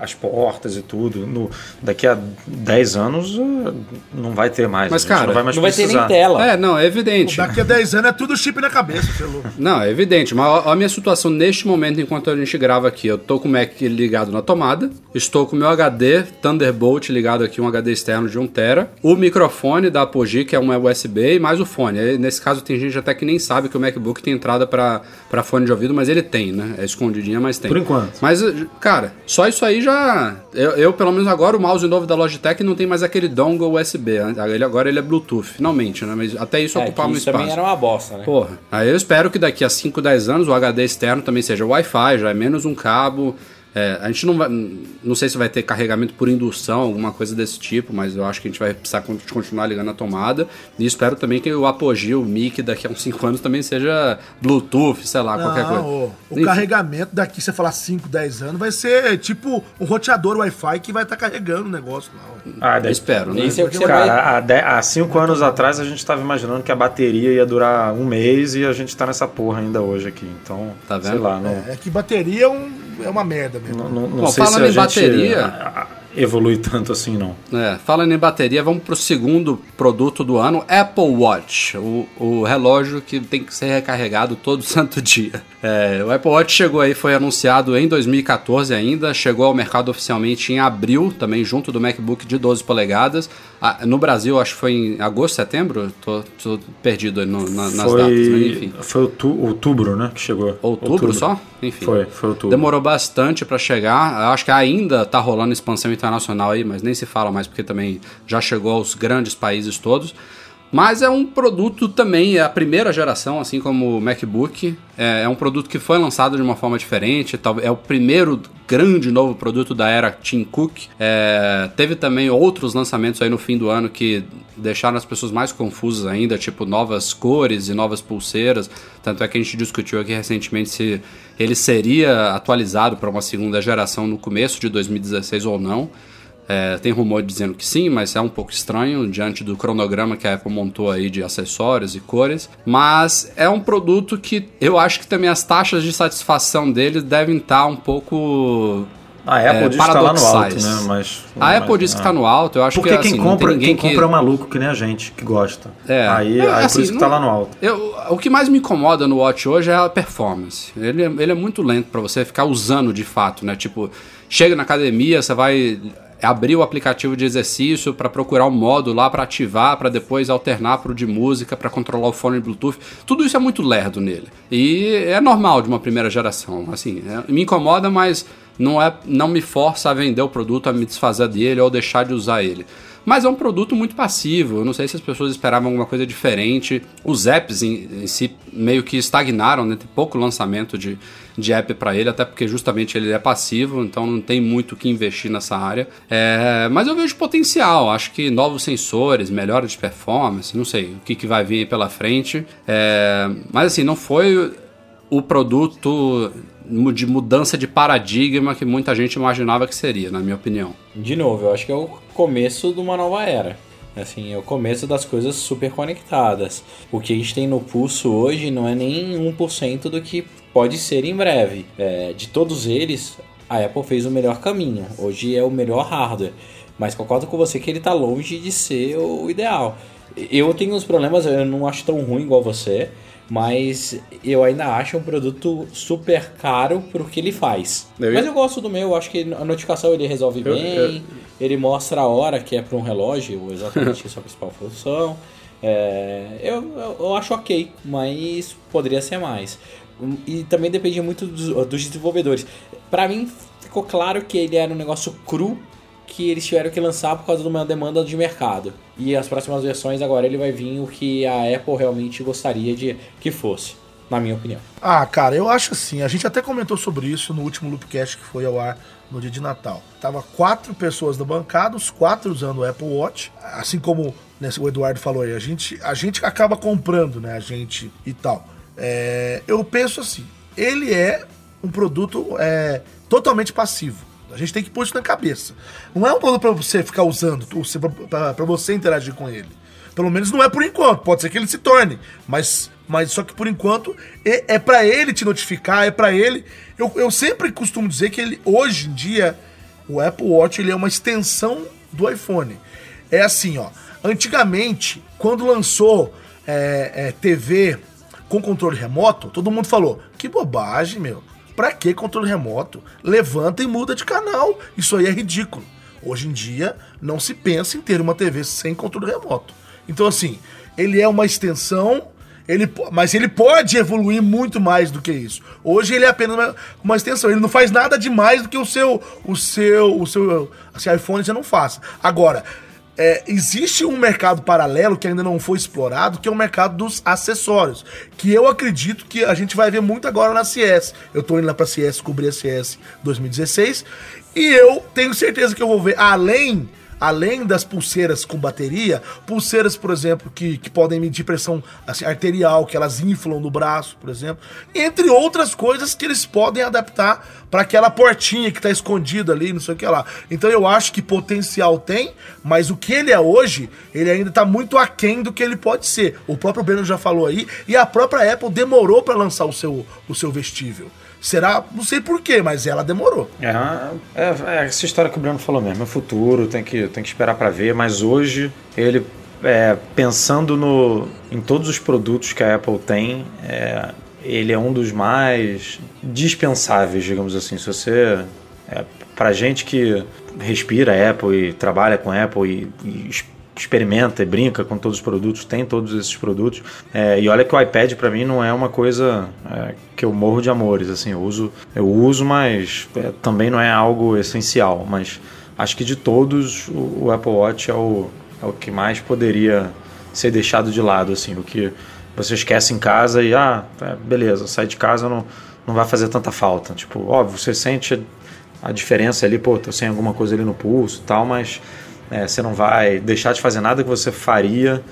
as portas e tudo. No, daqui a 10 anos eh, não vai ter mais. Mas, cara, não vai, mais não vai ter nem tela. É, não, é evidente. Daqui a 10 anos é tudo chip na cabeça, pelo. [laughs] Não, é evidente. Mas a minha situação neste momento, enquanto a gente grava aqui, eu tô com o Mac ligado na tomada, estou com o meu HD Thunderbolt ligado aqui, um HD externo de 1TB, o microfone da Apogee, que é um USB, e mais o fone. Nesse caso tem gente até que nem sabe que o MacBook tem entrada para fone de ouvido, mas ele tem, né? É escondidinha, mas tem. Por enquanto. Mas, cara, só isso aí já. Eu, eu, pelo menos agora, o mouse novo da Logitech não tem mais aquele dongle USB. Ele, agora ele é Bluetooth, finalmente, né? Mas até isso é, ocupava um espaço. também era uma bosta, né? Porra. Aí eu espero que daqui a 5, 10 anos o HD externo também seja Wi-Fi, já é menos um cabo. É, a gente não vai. Não sei se vai ter carregamento por indução, alguma coisa desse tipo, mas eu acho que a gente vai precisar continuar ligando a tomada. E espero também que o apogeu, o mic daqui a uns 5 anos também seja Bluetooth, sei lá, não, qualquer coisa. O, o carregamento daqui, você falar 5, 10 anos, vai ser tipo um roteador Wi-Fi que vai estar tá carregando o negócio lá. Ah, daí, espero, né? Isso é o que você Cara, vai... há 5 anos atrás a gente estava imaginando que a bateria ia durar um mês e a gente está nessa porra ainda hoje aqui. Então, tá vendo? sei lá. Não... É, é que bateria é um é uma merda mesmo. Não, não, não Bom, sei falando se em bateria. Evolui tanto assim, não. É, falando em bateria, vamos pro segundo produto do ano, Apple Watch. O, o relógio que tem que ser recarregado todo [laughs] santo dia. É, o Apple Watch chegou aí, foi anunciado em 2014 ainda, chegou ao mercado oficialmente em abril, também junto do MacBook de 12 polegadas. Ah, no Brasil, acho que foi em agosto, setembro? Tô, tô perdido no, na, nas foi, datas, mas enfim. Foi outubro, né, que chegou. Outubro, outubro. só? Enfim. Foi, foi outubro. Demorou bastante para chegar. Acho que ainda tá rolando expansão internacional aí, mas nem se fala mais porque também já chegou aos grandes países todos. Mas é um produto também, é a primeira geração, assim como o MacBook. É, é, um produto que foi lançado de uma forma diferente. É o primeiro grande novo produto da era Tim Cook. É, teve também outros lançamentos aí no fim do ano que deixaram as pessoas mais confusas ainda, tipo novas cores e novas pulseiras. Tanto é que a gente discutiu aqui recentemente se ele seria atualizado para uma segunda geração no começo de 2016 ou não. É, tem rumor dizendo que sim, mas é um pouco estranho diante do cronograma que a Apple montou aí de acessórios e cores. Mas é um produto que eu acho que também as taxas de satisfação dele devem estar um pouco a Apple é, diz que está lá no alto, né? Mas, a mas, Apple diz que está no alto, eu acho Porque que quem assim, compra, quem que... compra é maluco, que nem a gente, que gosta. É. Aí, é, aí assim, por isso que está lá no alto. Eu, o que mais me incomoda no Watch hoje é a performance. Ele, ele é muito lento para você ficar usando de fato, né? Tipo, chega na academia, você vai abrir o aplicativo de exercício para procurar um modo lá para ativar, para depois alternar para o de música, para controlar o fone Bluetooth. Tudo isso é muito lerdo nele. E é normal de uma primeira geração. Assim, é, me incomoda, mas não, é, não me força a vender o produto, a me desfazer dele ou deixar de usar ele. Mas é um produto muito passivo. Eu não sei se as pessoas esperavam alguma coisa diferente. Os apps em, em si meio que estagnaram, né? Tem pouco lançamento de, de app para ele, até porque justamente ele é passivo, então não tem muito o que investir nessa área. É, mas eu vejo potencial. Acho que novos sensores, melhora de performance, não sei o que, que vai vir pela frente. É, mas assim, não foi o produto de mudança de paradigma que muita gente imaginava que seria, na minha opinião. De novo, eu acho que é o começo de uma nova era. Assim, é o começo das coisas super conectadas. O que a gente tem no pulso hoje não é nem 1% do que pode ser em breve. É, de todos eles, a Apple fez o melhor caminho. Hoje é o melhor hardware. Mas concordo com você que ele está longe de ser o ideal. Eu tenho uns problemas, eu não acho tão ruim igual você, mas eu ainda acho um produto super caro pro que ele faz. Eu mas eu gosto do meu, acho que a notificação ele resolve eu, bem, eu... ele mostra a hora que é para um relógio, exatamente essa [laughs] é a principal função. É, eu, eu acho ok, mas poderia ser mais. E também depende muito dos, dos desenvolvedores. Para mim, ficou claro que ele era um negócio cru que eles tiveram que lançar por causa de uma demanda de mercado. E as próximas versões agora ele vai vir o que a Apple realmente gostaria de que fosse, na minha opinião. Ah, cara, eu acho assim, a gente até comentou sobre isso no último Loopcast que foi ao ar no dia de Natal. Tava quatro pessoas da bancada, os quatro usando o Apple Watch, assim como né, o Eduardo falou aí, a gente, a gente acaba comprando, né, a gente e tal. É, eu penso assim, ele é um produto é, totalmente passivo. A gente tem que pôr isso na cabeça. Não é um produto para você ficar usando, para você interagir com ele. Pelo menos não é por enquanto. Pode ser que ele se torne, mas, mas só que por enquanto é, é para ele te notificar, é para ele. Eu, eu sempre costumo dizer que ele hoje em dia o Apple Watch ele é uma extensão do iPhone. É assim, ó. Antigamente, quando lançou é, é, TV com controle remoto, todo mundo falou: que bobagem, meu. Pra que controle remoto? Levanta e muda de canal. Isso aí é ridículo. Hoje em dia, não se pensa em ter uma TV sem controle remoto. Então, assim, ele é uma extensão, ele, mas ele pode evoluir muito mais do que isso. Hoje ele é apenas uma, uma extensão. Ele não faz nada demais do que o seu, o seu, o seu, assim, iPhone já não faça. Agora, é, existe um mercado paralelo que ainda não foi explorado, que é o mercado dos acessórios, que eu acredito que a gente vai ver muito agora na CS. Eu tô indo lá pra CS, cobrir a CS 2016, e eu tenho certeza que eu vou ver, além além das pulseiras com bateria, pulseiras, por exemplo, que, que podem medir pressão assim, arterial, que elas inflam no braço, por exemplo, entre outras coisas que eles podem adaptar para aquela portinha que está escondida ali, não sei o que lá. Então eu acho que potencial tem, mas o que ele é hoje, ele ainda está muito aquém do que ele pode ser. O próprio Breno já falou aí, e a própria Apple demorou para lançar o seu, o seu vestível. Será? Não sei porquê, mas ela demorou. É, é, é, essa história que o Bruno falou mesmo. É futuro, tem que, tem que esperar para ver. Mas hoje, ele, é, pensando no, em todos os produtos que a Apple tem, é, ele é um dos mais dispensáveis, digamos assim. Se você. É, para gente que respira Apple e trabalha com Apple e, e experimenta e brinca com todos os produtos, tem todos esses produtos. É, e olha que o iPad para mim não é uma coisa é, que eu morro de amores, assim, eu uso, eu uso, mas é, também não é algo essencial. Mas acho que de todos o, o Apple Watch é o, é o que mais poderia ser deixado de lado, assim, o que você esquece em casa e ah, é, beleza, sai de casa não não vai fazer tanta falta. Tipo, óbvio, você sente a diferença ali, pô, tô sem alguma coisa ali no pulso, tal, mas é, você não vai deixar de fazer nada que você faria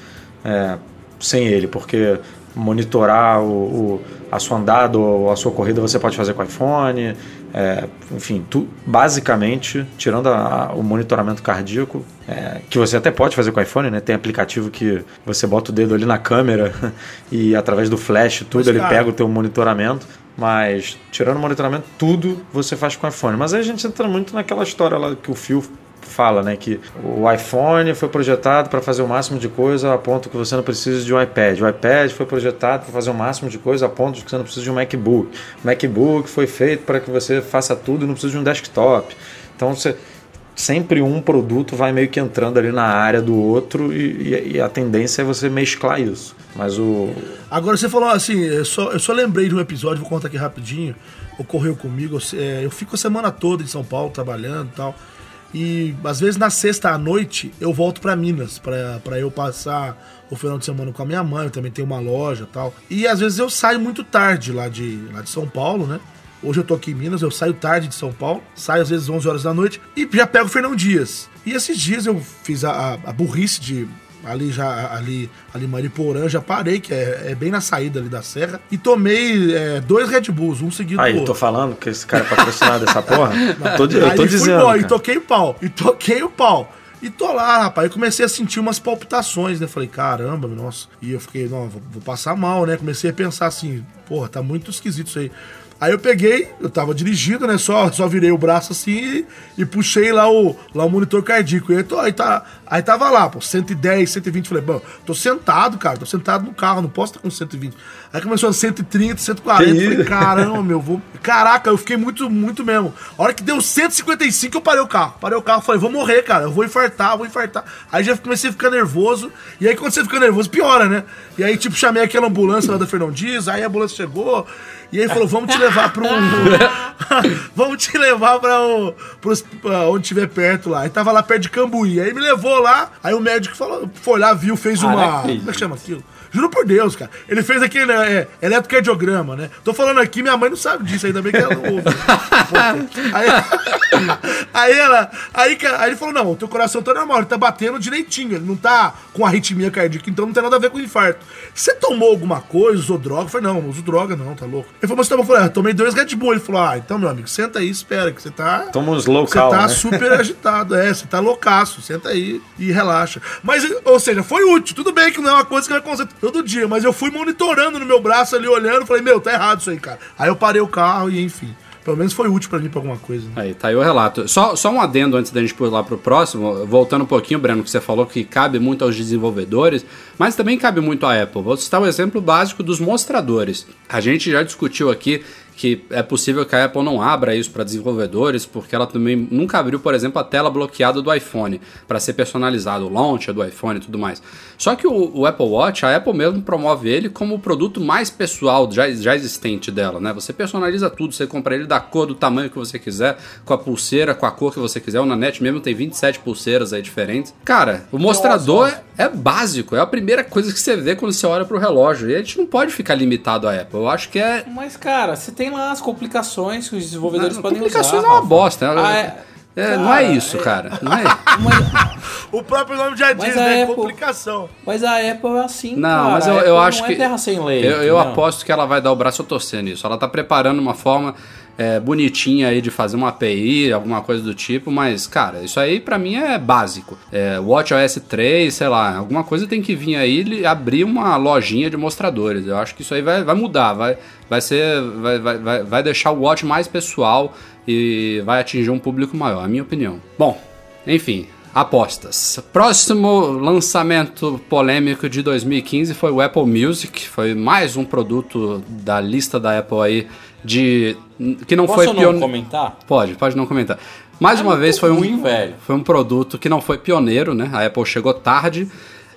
é, sem ele, porque monitorar o, o, a sua andada ou a sua corrida você pode fazer com o iPhone, é, enfim, tu, basicamente, tirando a, a, o monitoramento cardíaco, é, que você até pode fazer com o iPhone, né? Tem aplicativo que você bota o dedo ali na câmera [laughs] e através do flash tudo ele pega o teu monitoramento. Mas, tirando o monitoramento, tudo você faz com o iPhone. Mas aí a gente entra muito naquela história lá que o Phil fala, né, que o iPhone foi projetado para fazer o máximo de coisa a ponto que você não precisa de um iPad. O iPad foi projetado para fazer o máximo de coisa a ponto que você não precisa de um MacBook. O MacBook foi feito para que você faça tudo e não precisa de um desktop. Então você sempre um produto vai meio que entrando ali na área do outro e, e, a tendência é você mesclar isso. Mas o. Agora você falou assim, eu só, eu só lembrei de um episódio, vou contar aqui rapidinho. Ocorreu comigo. É, eu fico a semana toda em São Paulo trabalhando e tal. E às vezes na sexta à noite eu volto para Minas para eu passar o final de semana com a minha mãe, eu também tenho uma loja tal. E às vezes eu saio muito tarde lá de, lá de São Paulo, né? Hoje eu tô aqui em Minas, eu saio tarde de São Paulo, saio às vezes 11 horas da noite e já pego o Fernão Dias. E esses dias eu fiz a, a, a burrice de ali já, ali, ali Mariporã, já parei, que é, é bem na saída ali da serra, e tomei é, dois Red Bulls, um seguido Aí, do outro. tô falando que esse cara é patrocinado dessa porra. [laughs] Não, tô, eu tô dizendo. Fui, e toquei o pau, e toquei o pau. E tô lá, rapaz. Eu comecei a sentir umas palpitações, né? Falei, caramba, nossa. E eu fiquei, não, vou, vou passar mal, né? Comecei a pensar assim, porra, tá muito esquisito isso aí. Aí eu peguei, eu tava dirigindo, né? Só, só virei o braço assim e, e puxei lá o, lá o monitor cardíaco. E aí, tô, aí, tá, aí tava lá, pô, 110, 120. Falei, bom, tô sentado, cara, tô sentado no carro, não posso estar com 120. Aí começou a 130, 140. Que falei, caramba, meu, vou. Caraca, eu fiquei muito, muito mesmo. A hora que deu 155, eu parei o carro. Parei o carro, falei, vou morrer, cara, eu vou infartar, vou infartar. Aí já comecei a ficar nervoso. E aí, quando você fica nervoso, piora, né? E aí, tipo, chamei aquela ambulância lá da Fernão Dias, aí a ambulância chegou. E aí falou: vamos te levar para um. [laughs] vamos te levar para um, pros, onde tiver perto lá. Aí tava lá perto de Cambuí. Aí me levou lá. Aí o médico falou, foi lá, viu, fez uma. Como é que chama aquilo? Juro por Deus, cara. Ele fez aquele é, eletrocardiograma, né? Tô falando aqui, minha mãe não sabe disso, ainda bem que ela não ouve. [laughs] aí, aí ela. Aí, aí ele falou: não, o teu coração tá normal, ele tá batendo direitinho, ele não tá com arritmia cardíaca, então não tem nada a ver com infarto. Você tomou alguma coisa, usou droga? Eu falei, não, não uso droga, não, tá louco. Ele falou, mas você tomou? Eu falei, ah, tomei dois Red Bull. Ele falou, ah, então, meu amigo, senta aí, espera, que você tá. Toma uns local. Você tá né? super agitado, é, você tá loucaço, senta aí e relaxa. Mas, ou seja, foi útil. Tudo bem que não é uma coisa que vai acontecer todo dia, mas eu fui monitorando no meu braço ali, olhando, falei, meu, tá errado isso aí, cara. Aí eu parei o carro e enfim. Pelo menos foi útil para mim pra alguma coisa. Né? Aí, tá aí o relato. Só, só um adendo antes da gente pular pro próximo, voltando um pouquinho, Breno, que você falou que cabe muito aos desenvolvedores, mas também cabe muito à Apple. Vou citar o um exemplo básico dos mostradores. A gente já discutiu aqui que é possível que a Apple não abra isso para desenvolvedores, porque ela também nunca abriu, por exemplo, a tela bloqueada do iPhone para ser personalizado, o launcher do iPhone e tudo mais. Só que o, o, Apple Watch, a Apple mesmo promove ele como o produto mais pessoal já, já existente dela, né? Você personaliza tudo, você compra ele da cor, do tamanho que você quiser, com a pulseira, com a cor que você quiser. O Nanete mesmo tem 27 pulseiras aí diferentes. Cara, o mostrador nossa, nossa. é básico, é a primeira coisa que você vê quando você olha pro relógio. E a gente não pode ficar limitado à Apple. Eu acho que é. Mas, cara, você tem lá as complicações que os desenvolvedores não, podem complicações usar. Complicações é uma bosta. Né? Ah, é... É, cara, não é isso, é... cara. Não é... [laughs] o próprio nome já diz, né? Apple... Complicação. Mas a Apple é assim, Não, cara. mas eu, eu acho não que. É terra sem lei. Eu, eu aposto que ela vai dar o braço a torcer nisso. Ela tá preparando uma forma é, bonitinha aí de fazer uma API, alguma coisa do tipo, mas, cara, isso aí para mim é básico. É, WatchOS 3, sei lá, alguma coisa tem que vir aí e abrir uma lojinha de mostradores. Eu acho que isso aí vai, vai mudar, vai, vai ser. Vai, vai, vai deixar o Watch mais pessoal e vai atingir um público maior, a minha opinião. Bom, enfim, apostas. Próximo lançamento polêmico de 2015 foi o Apple Music, foi mais um produto da lista da Apple aí de que não Posso foi pioneiro. comentar? Pode, pode não comentar. Mais é uma vez foi ruim, um velho. foi um produto que não foi pioneiro, né? A Apple chegou tarde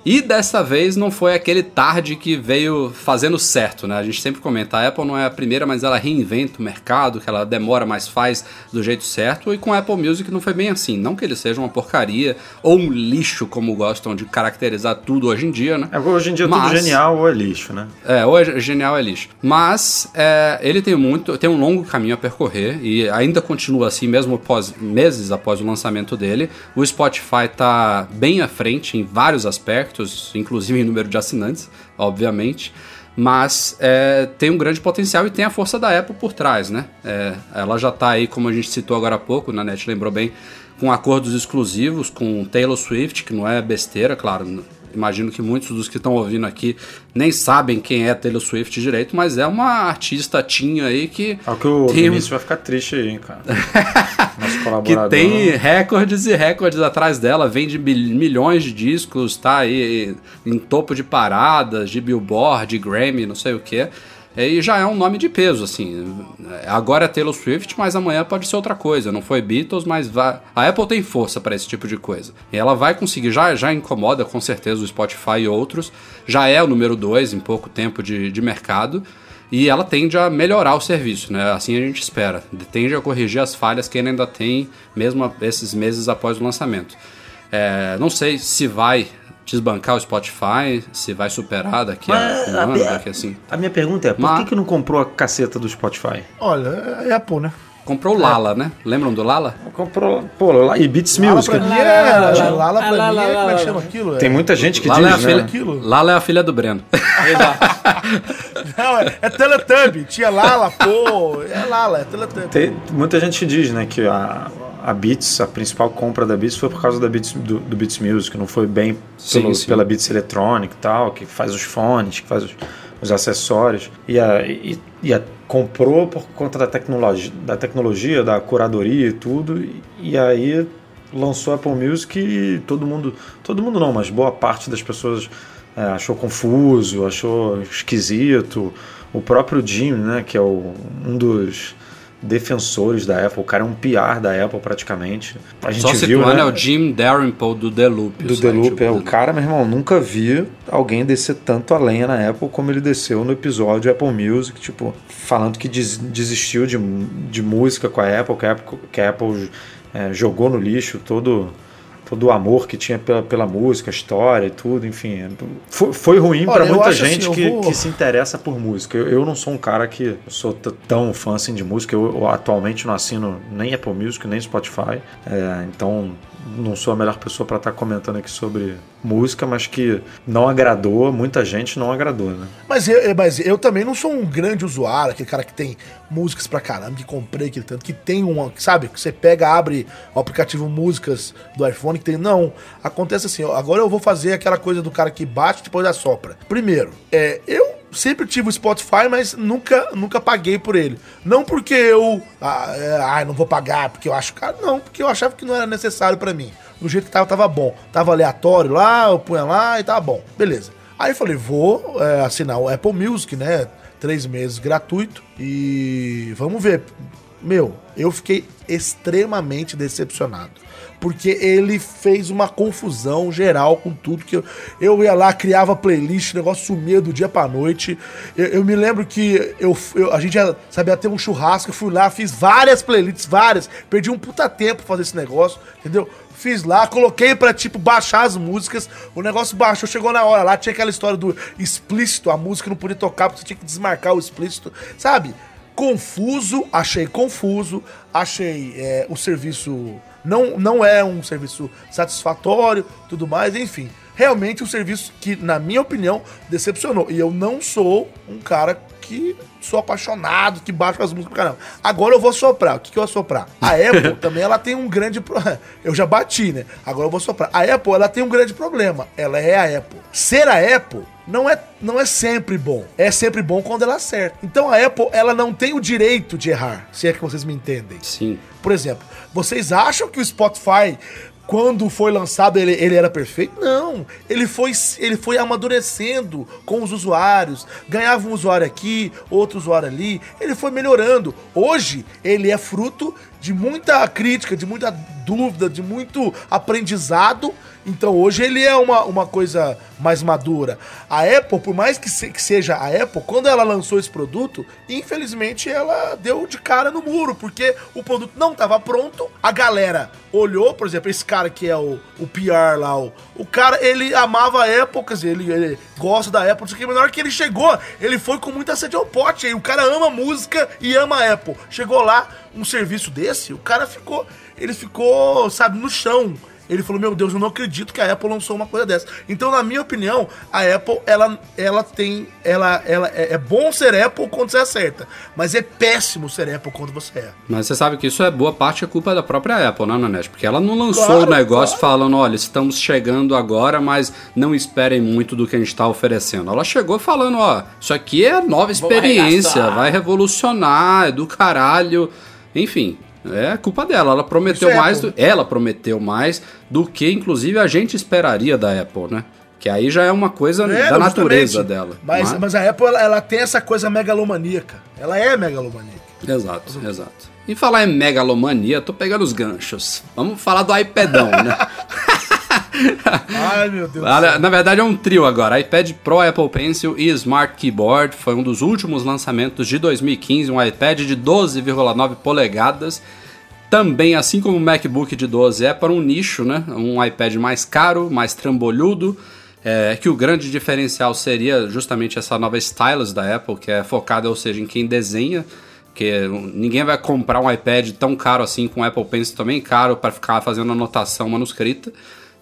e dessa vez não foi aquele tarde que veio fazendo certo, né? A gente sempre comenta, a Apple não é a primeira, mas ela reinventa o mercado, que ela demora, mas faz do jeito certo. E com a Apple Music não foi bem assim. Não que ele seja uma porcaria ou um lixo, como gostam de caracterizar tudo hoje em dia, né? É, hoje em dia mas, tudo genial ou é lixo, né? É, ou é genial é lixo. Mas é, ele tem muito, tem um longo caminho a percorrer e ainda continua assim, mesmo após, meses após o lançamento dele. O Spotify está bem à frente em vários aspectos inclusive em número de assinantes, obviamente. Mas é, tem um grande potencial e tem a força da Apple por trás, né? É, ela já está aí, como a gente citou agora há pouco, na net lembrou bem, com acordos exclusivos com Taylor Swift, que não é besteira, claro, imagino que muitos dos que estão ouvindo aqui nem sabem quem é Taylor Swift direito, mas é uma artista tinha aí que. É que o tem... Vinícius vai ficar triste aí, cara. [laughs] Que tem recordes e recordes atrás dela, vende milhões de discos, tá aí em topo de paradas, de Billboard, de Grammy, não sei o que. E já é um nome de peso, assim. Agora é Taylor Swift, mas amanhã pode ser outra coisa. Não foi Beatles, mas vai... a Apple tem força para esse tipo de coisa. E ela vai conseguir, já, já incomoda com certeza o Spotify e outros. Já é o número 2 em pouco tempo de, de mercado. E ela tende a melhorar o serviço, né? Assim a gente espera. Tende a corrigir as falhas que ele ainda tem, mesmo esses meses após o lançamento. É, não sei se vai desbancar o Spotify, se vai superar daqui a um ano, daqui assim. A minha pergunta é, por Mas... que, que não comprou a caceta do Spotify? Olha, é Apple, né? comprou o Lala, né? Lembram do Lala? Comprou, pô, e Beats Lala Music. Pra mim é, Lala pra Lala, mim é, como é que chama aquilo? Tem muita gente que Lala diz, é a filha, né? Lala é a filha do Breno. [laughs] Não, é, é Teletubby. Tinha Lala, pô, é Lala, é Teletubby. Tem, muita gente diz, né, que a, a Beats, a principal compra da Beats foi por causa da Beats, do, do Beats Music, não foi bem pelo, sim, sim. pela Beats Electronic e tal, que faz os fones, que faz os, os acessórios. E a, e, e a comprou por conta da tecnologia, da tecnologia, da curadoria e tudo, e, e aí lançou a Apple Music e todo mundo, todo mundo não, mas boa parte das pessoas é, achou confuso, achou esquisito. O próprio Jim, né, que é o, um dos defensores da Apple, o cara é um PR da Apple praticamente. A gente Só viu, né? é o Jim Dalrymple do The Loop. Do The Loop, é. O cara, meu irmão, nunca vi alguém descer tanto a lenha na Apple como ele desceu no episódio Apple Music, tipo, falando que des desistiu de, de música com a Apple, que a Apple, que a Apple é, jogou no lixo todo todo o amor que tinha pela, pela música, história e tudo, enfim. Foi, foi ruim para muita gente assim, que, vou... que se interessa por música. Eu, eu não sou um cara que sou tão fã assim de música. Eu, eu, atualmente não assino nem Apple Music, nem Spotify. É, então não sou a melhor pessoa para estar tá comentando aqui sobre música, mas que não agradou, muita gente não agradou, né? Mas eu, mas eu também não sou um grande usuário, aquele cara que tem músicas pra caramba, que comprei aquele tanto, que tem um, sabe, que você pega, abre o aplicativo músicas do iPhone, que tem, não, acontece assim, agora eu vou fazer aquela coisa do cara que bate e depois assopra. Primeiro, é, eu sempre tive o Spotify, mas nunca, nunca paguei por ele. Não porque eu. Ah, ah, não vou pagar porque eu acho caro. Não, porque eu achava que não era necessário para mim. Do jeito que tava, tava bom. Tava aleatório lá, eu punha lá e tava bom. Beleza. Aí eu falei, vou é, assinar o Apple Music, né? Três meses gratuito. E vamos ver. Meu, eu fiquei extremamente decepcionado porque ele fez uma confusão geral com tudo que eu, eu ia lá, criava playlist, o negócio sumia do dia pra noite. Eu, eu me lembro que eu, eu, a gente ia, sabia ter um churrasco, eu fui lá, fiz várias playlists, várias, perdi um puta tempo fazer esse negócio, entendeu? Fiz lá, coloquei pra, tipo, baixar as músicas. O negócio baixou, chegou na hora lá, tinha aquela história do explícito, a música não podia tocar, porque você tinha que desmarcar o explícito, sabe? Confuso, achei confuso, achei é, o serviço não, não é um serviço satisfatório, tudo mais, enfim. Realmente um serviço que, na minha opinião, decepcionou. E eu não sou um cara que sou apaixonado, que baixo as músicas pra caramba. Agora eu vou soprar. O que, que eu vou soprar? A [laughs] Apple também ela tem um grande. Pro... [laughs] Eu já bati, né? Agora eu vou soprar. A Apple ela tem um grande problema. Ela é a Apple. Ser a Apple não é, não é sempre bom. É sempre bom quando ela acerta. Então a Apple, ela não tem o direito de errar, se é que vocês me entendem. Sim. Por exemplo, vocês acham que o Spotify quando foi lançado ele, ele era perfeito? Não. Ele foi, ele foi amadurecendo com os usuários. Ganhava um usuário aqui, outro usuário ali. Ele foi melhorando. Hoje, ele é fruto de muita crítica, de muita dúvida, de muito aprendizado então hoje ele é uma, uma coisa mais madura. A Apple, por mais que, se, que seja a Apple, quando ela lançou esse produto, infelizmente ela deu de cara no muro, porque o produto não estava pronto, a galera olhou, por exemplo, esse cara que é o, o PR lá, o, o cara, ele amava a Apple, quer dizer, ele, ele gosta da Apple, isso aqui, mas na hora que ele chegou, ele foi com muita sede ao pote, aí o cara ama música e ama a Apple. Chegou lá, um serviço desse, o cara ficou, ele ficou, sabe, no chão ele falou: Meu Deus, eu não acredito que a Apple lançou uma coisa dessa. Então, na minha opinião, a Apple, ela, ela tem. Ela, ela é, é bom ser Apple quando você acerta, mas é péssimo ser Apple quando você é. Mas você sabe que isso é boa parte é culpa da própria Apple, né, Nanete? Porque ela não lançou claro, o negócio claro. falando: olha, estamos chegando agora, mas não esperem muito do que a gente está oferecendo. Ela chegou falando: ó, isso aqui é nova experiência, vai revolucionar, é do caralho. Enfim, é culpa dela. Ela prometeu é mais, do, ela prometeu mais do que inclusive a gente esperaria da Apple, né? Que aí já é uma coisa é, da natureza dela. Mas, mas, mas a Apple ela, ela, tem essa coisa megalomaníaca. Ela é megalomaníaca. Exato, exato. E falar em megalomania, tô pegando os ganchos. Vamos falar do iPadão, né? [laughs] Ai, meu Deus. Na, verdade é um trio agora: iPad Pro, Apple Pencil e Smart Keyboard. Foi um dos últimos lançamentos de 2015, um iPad de 12,9 polegadas. Também, assim como o MacBook de 12, é para um nicho, né? Um iPad mais caro, mais trambolhudo. É, que o grande diferencial seria justamente essa nova stylus da Apple, que é focada, ou seja, em quem desenha Porque ninguém vai comprar um iPad tão caro assim com Apple Pencil também caro para ficar fazendo anotação manuscrita.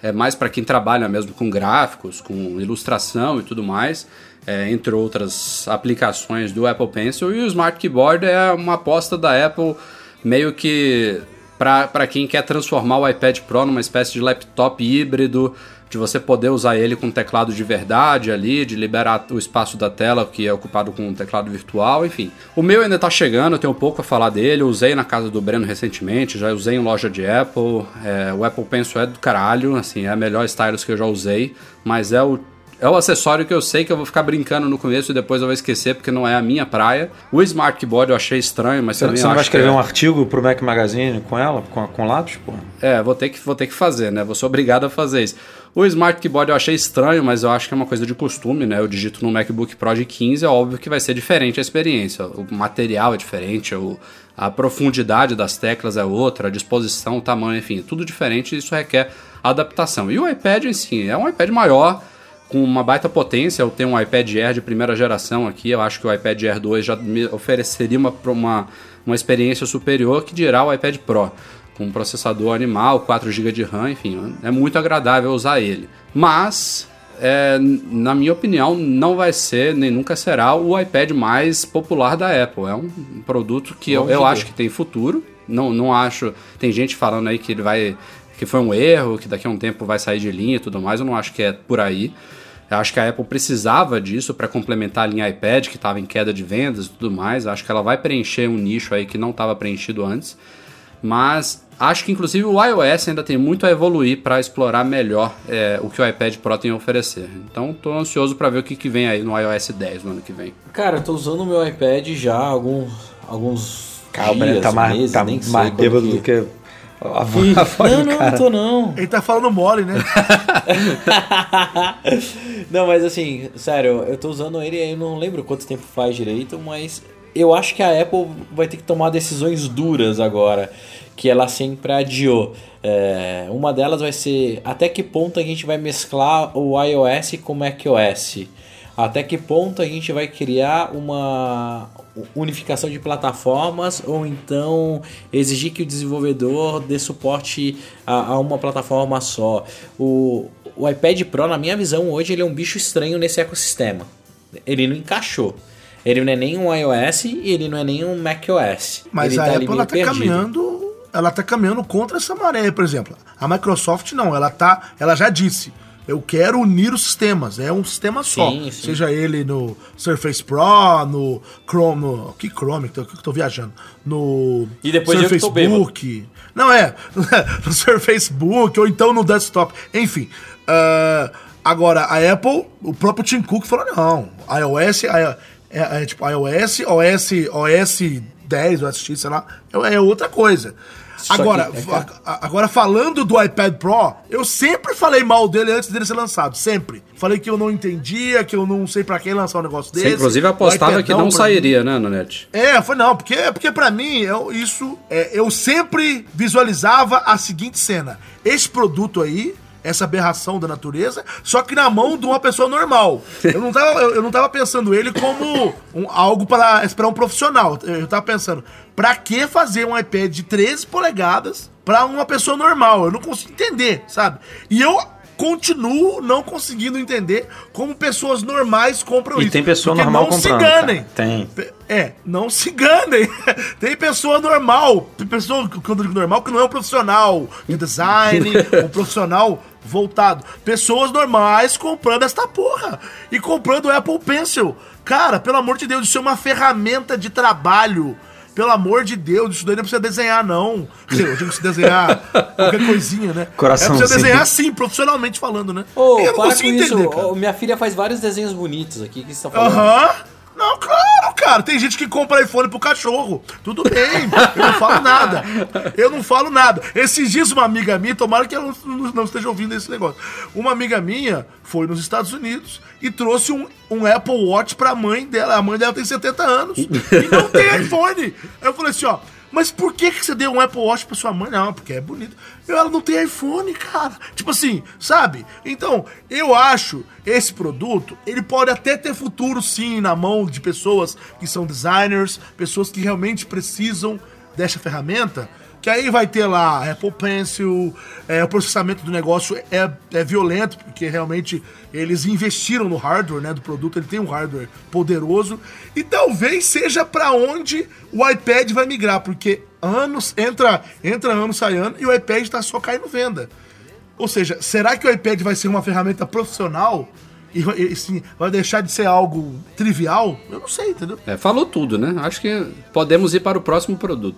É mais para quem trabalha mesmo com gráficos, com ilustração e tudo mais, é, entre outras aplicações do Apple Pencil. E o Smart Keyboard é uma aposta da Apple meio que para quem quer transformar o iPad Pro numa espécie de laptop híbrido de você poder usar ele com teclado de verdade ali, de liberar o espaço da tela que é ocupado com um teclado virtual, enfim. O meu ainda tá chegando, eu tenho pouco a falar dele, eu usei na casa do Breno recentemente, já usei em loja de Apple, é, o Apple Pencil é do caralho, assim, é a melhor stylus que eu já usei, mas é o é o acessório que eu sei que eu vou ficar brincando no começo e depois eu vou esquecer porque não é a minha praia. O Smart Keyboard eu achei estranho, mas você, também Você não vai escrever é... um artigo pro Mac Magazine com ela, com, com lápis, pô? É, vou ter, que, vou ter que fazer, né? Vou ser obrigado a fazer isso. O Smart Keyboard eu achei estranho, mas eu acho que é uma coisa de costume, né? Eu digito no MacBook Pro de 15, é óbvio que vai ser diferente a experiência. O material é diferente, o, a profundidade das teclas é outra, a disposição, o tamanho, enfim, tudo diferente isso requer adaptação. E o iPad em si é um iPad maior, com uma baita potência. Eu tenho um iPad Air de primeira geração aqui. Eu acho que o iPad Air 2 já me ofereceria uma, uma, uma experiência superior que dirá o iPad Pro. Com um processador animal, 4 GB de RAM, enfim, é muito agradável usar ele. Mas, é, na minha opinião, não vai ser, nem nunca será, o iPad mais popular da Apple. É um produto que eu, eu acho que tem futuro. Não, não acho. Tem gente falando aí que ele vai. que foi um erro, que daqui a um tempo vai sair de linha e tudo mais. Eu não acho que é por aí. Eu acho que a Apple precisava disso para complementar a linha iPad, que estava em queda de vendas e tudo mais. Eu acho que ela vai preencher um nicho aí que não estava preenchido antes. Mas acho que inclusive o iOS ainda tem muito a evoluir para explorar melhor é, o que o iPad Pro tem a oferecer. Então estou ansioso para ver o que, que vem aí no iOS 10 no ano que vem. Cara, eu tô usando o meu iPad já há alguns, alguns Calma, dias, tá mais, meses, tá mais bêbado que... do que a voz, a voz não, não, não tô não. Ele tá falando mole, né? [laughs] não, mas assim, sério, eu tô usando ele aí, não lembro quanto tempo faz direito, mas eu acho que a Apple vai ter que tomar decisões duras agora, que ela sempre adiou. É, uma delas vai ser até que ponto a gente vai mesclar o iOS com o macOS. Até que ponto a gente vai criar uma, unificação de plataformas ou então exigir que o desenvolvedor dê suporte a, a, uma plataforma só. O, o iPad Pro, na minha visão, hoje ele é um bicho estranho nesse ecossistema. Ele não encaixou. Ele não é nem um iOS e ele não é nem um macOS. Mas ele a tá Apple ela tá caminhando, ela tá caminhando contra essa maré, por exemplo. A Microsoft não, ela tá, ela já disse eu quero unir os sistemas, é um sistema só. Sim, sim. Seja ele no Surface Pro, no Chrome, no, que Chrome, que eu tô viajando, no e depois Surface Book. Não é, [laughs] no Surface Book ou então no desktop. Enfim, uh, agora a Apple, o próprio Tim Cook falou não, iOS, é, é, é tipo iOS, OS, OS 10, OS X, sei lá, é, é outra coisa. Agora, é agora falando do iPad Pro, eu sempre falei mal dele antes dele ser lançado, sempre. Falei que eu não entendia, que eu não sei para quem lançar um negócio desse. Você inclusive apostava que não sairia, mim. né, Nanete? É, foi não, porque, porque para mim, eu, isso, é, eu sempre visualizava a seguinte cena. Esse produto aí essa aberração da natureza, só que na mão de uma pessoa normal. Eu não tava, eu, eu não tava pensando ele como um, algo para um profissional. Eu tava pensando, pra que fazer um iPad de 13 polegadas para uma pessoa normal? Eu não consigo entender, sabe? E eu continuo não conseguindo entender como pessoas normais compram e isso. E tem pessoa normal não comprando. Não se enganem. Cara. Tem. É, não se enganem. [laughs] tem pessoa normal, tem pessoa, quando eu digo normal, que não é um profissional de design, [laughs] um profissional voltado. Pessoas normais comprando esta porra. E comprando o Apple Pencil. Cara, pelo amor de Deus, isso é uma ferramenta de trabalho. Pelo amor de Deus, isso daí não precisa desenhar, não. [laughs] Eu digo se desenhar qualquer coisinha, né? Coração é precisa desenhar sim, profissionalmente falando, né? Ô, eu não consigo entender, isso. Minha filha faz vários desenhos bonitos aqui que você tá falando. Aham. Uhum. Não, claro, cara. Tem gente que compra iPhone pro cachorro. Tudo bem. Eu não falo nada. Eu não falo nada. Esses dias, uma amiga minha, tomara que ela não, não esteja ouvindo esse negócio. Uma amiga minha foi nos Estados Unidos e trouxe um, um Apple Watch pra mãe dela. A mãe dela tem 70 anos e não tem iPhone. Eu falei assim: ó. Mas por que, que você deu um Apple Watch pra sua mãe? Não, porque é bonito. Ela não tem iPhone, cara. Tipo assim, sabe? Então, eu acho esse produto, ele pode até ter futuro sim na mão de pessoas que são designers, pessoas que realmente precisam dessa ferramenta. Que aí vai ter lá Apple Pencil, é, o processamento do negócio é, é violento, porque realmente eles investiram no hardware né, do produto, ele tem um hardware poderoso. E talvez seja para onde o iPad vai migrar, porque anos, entra, entra ano, sai ano, e o iPad está só caindo venda. Ou seja, será que o iPad vai ser uma ferramenta profissional e, e sim, vai deixar de ser algo trivial? Eu não sei, entendeu? É, falou tudo, né? Acho que podemos ir para o próximo produto.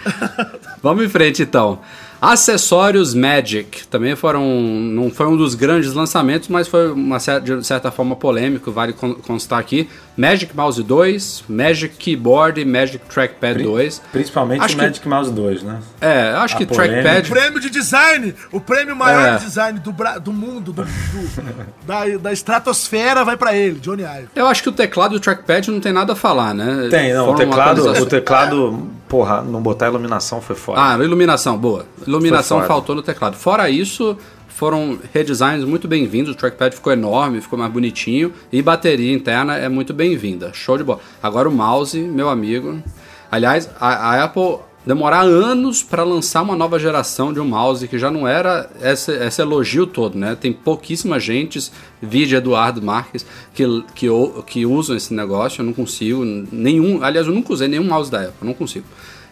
[laughs] Vamos em frente então. Acessórios Magic também foram. Não foi um dos grandes lançamentos, mas foi uma de certa forma polêmico, vale constar aqui. Magic Mouse 2, Magic Keyboard e Magic Trackpad 2. Principalmente acho o Magic que, Mouse 2, né? É, acho A que polêmica. Trackpad. O prêmio de design! O prêmio maior é. de design do, do mundo, do, do [laughs] da, da estratosfera, vai para ele, Johnny Ive. Eu acho que o teclado e o trackpad não tem nada a falar, né? Tem, não. o teclado, o teclado, porra, não botar iluminação foi foda. Ah, iluminação, boa. Iluminação faltou no teclado. Fora isso, foram redesigns muito bem-vindos. O trackpad ficou enorme, ficou mais bonitinho. E bateria interna é muito bem-vinda. Show de bola. Agora o mouse, meu amigo. Aliás, a, a Apple demorar anos para lançar uma nova geração de um mouse que já não era esse, esse elogio todo, né? Tem pouquíssima gente, vídeo Eduardo Marques, que, que, que usam esse negócio. Eu não consigo, nenhum. Aliás, eu nunca usei nenhum mouse da Apple, não consigo.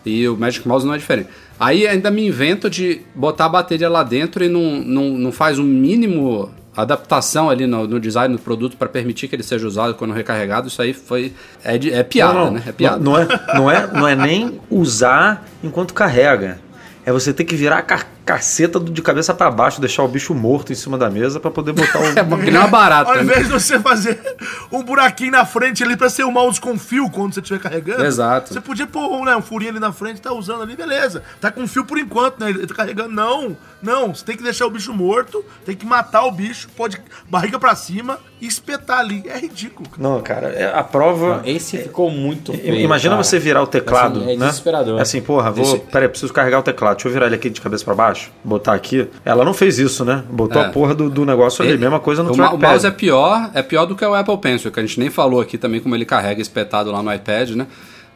E o Magic Mouse não é diferente. Aí ainda me invento de botar a bateria lá dentro e não, não, não faz um mínimo adaptação ali no, no design do produto para permitir que ele seja usado quando recarregado. Isso aí foi é, é piada, não, não. né? É piada. Não, não, é, não, é, não é nem usar enquanto carrega. É você ter que virar a caceta de cabeça para baixo, deixar o bicho morto em cima da mesa para poder botar o. [laughs] é porque não é barato. Ao né? invés de você fazer um buraquinho na frente ali para ser o mouse com fio quando você estiver carregando. Exato. Você podia pôr né, um furinho ali na frente, tá usando ali, beleza. Tá com fio por enquanto, né? Ele tá carregando. Não, não. Você tem que deixar o bicho morto, tem que matar o bicho, pode barriga para cima e espetar ali. É ridículo. Cara. Não, cara, é, a prova. Não, esse ficou muito feio. Imagina cara. você virar o teclado. Assim, é né? desesperador. É assim, porra, vou. Deixa... Peraí, preciso carregar o teclado. Deixa eu virar ele aqui de cabeça para baixo, botar aqui. Ela não fez isso, né? Botou é. a porra do, do negócio ali, mesma coisa no o trackpad. O mouse é pior, é pior do que o Apple Pencil, que a gente nem falou aqui também como ele carrega espetado lá no iPad, né?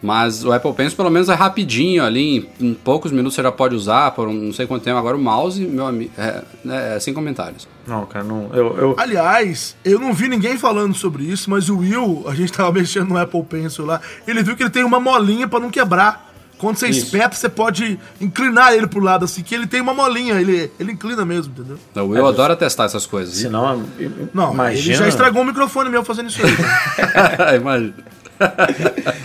Mas o Apple Pencil pelo menos é rapidinho ali, em, em poucos minutos você já pode usar, por não sei quanto tempo. Agora o mouse, meu amigo, é, é, é, sem comentários. Não, cara, não. Eu, eu... Aliás, eu não vi ninguém falando sobre isso, mas o Will, a gente tava [laughs] mexendo no Apple Pencil lá, ele viu que ele tem uma molinha para não quebrar. Quando você Isso. espeta, você pode inclinar ele pro lado, assim, que ele tem uma molinha, ele, ele inclina mesmo, entendeu? Não, eu é, adoro testar essas coisas. Senão, não, imagina... ele já estragou o microfone meu fazendo isso aí. [laughs] imagina.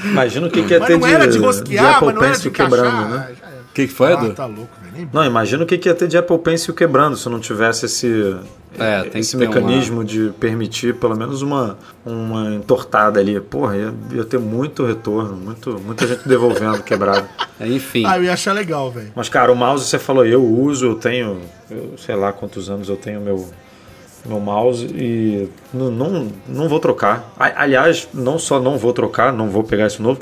imagina o que, que ia ter de, de, rosquear, de Apple Pencil quebrando, né? O que, que foi, Edu? Ah, tá louco, velho. Não, imagina o que, que ia ter de Apple Pencil quebrando se não tivesse esse, é, esse mecanismo uma... de permitir pelo menos uma, uma entortada ali. Porra, ia, ia ter muito retorno, muito, muita gente devolvendo [laughs] quebrado. É, enfim. Ah, eu ia achar legal, velho. Mas, cara, o mouse você falou, eu uso, eu tenho, eu sei lá quantos anos eu tenho meu, meu mouse e não, não, não vou trocar. Aliás, não só não vou trocar, não vou pegar esse novo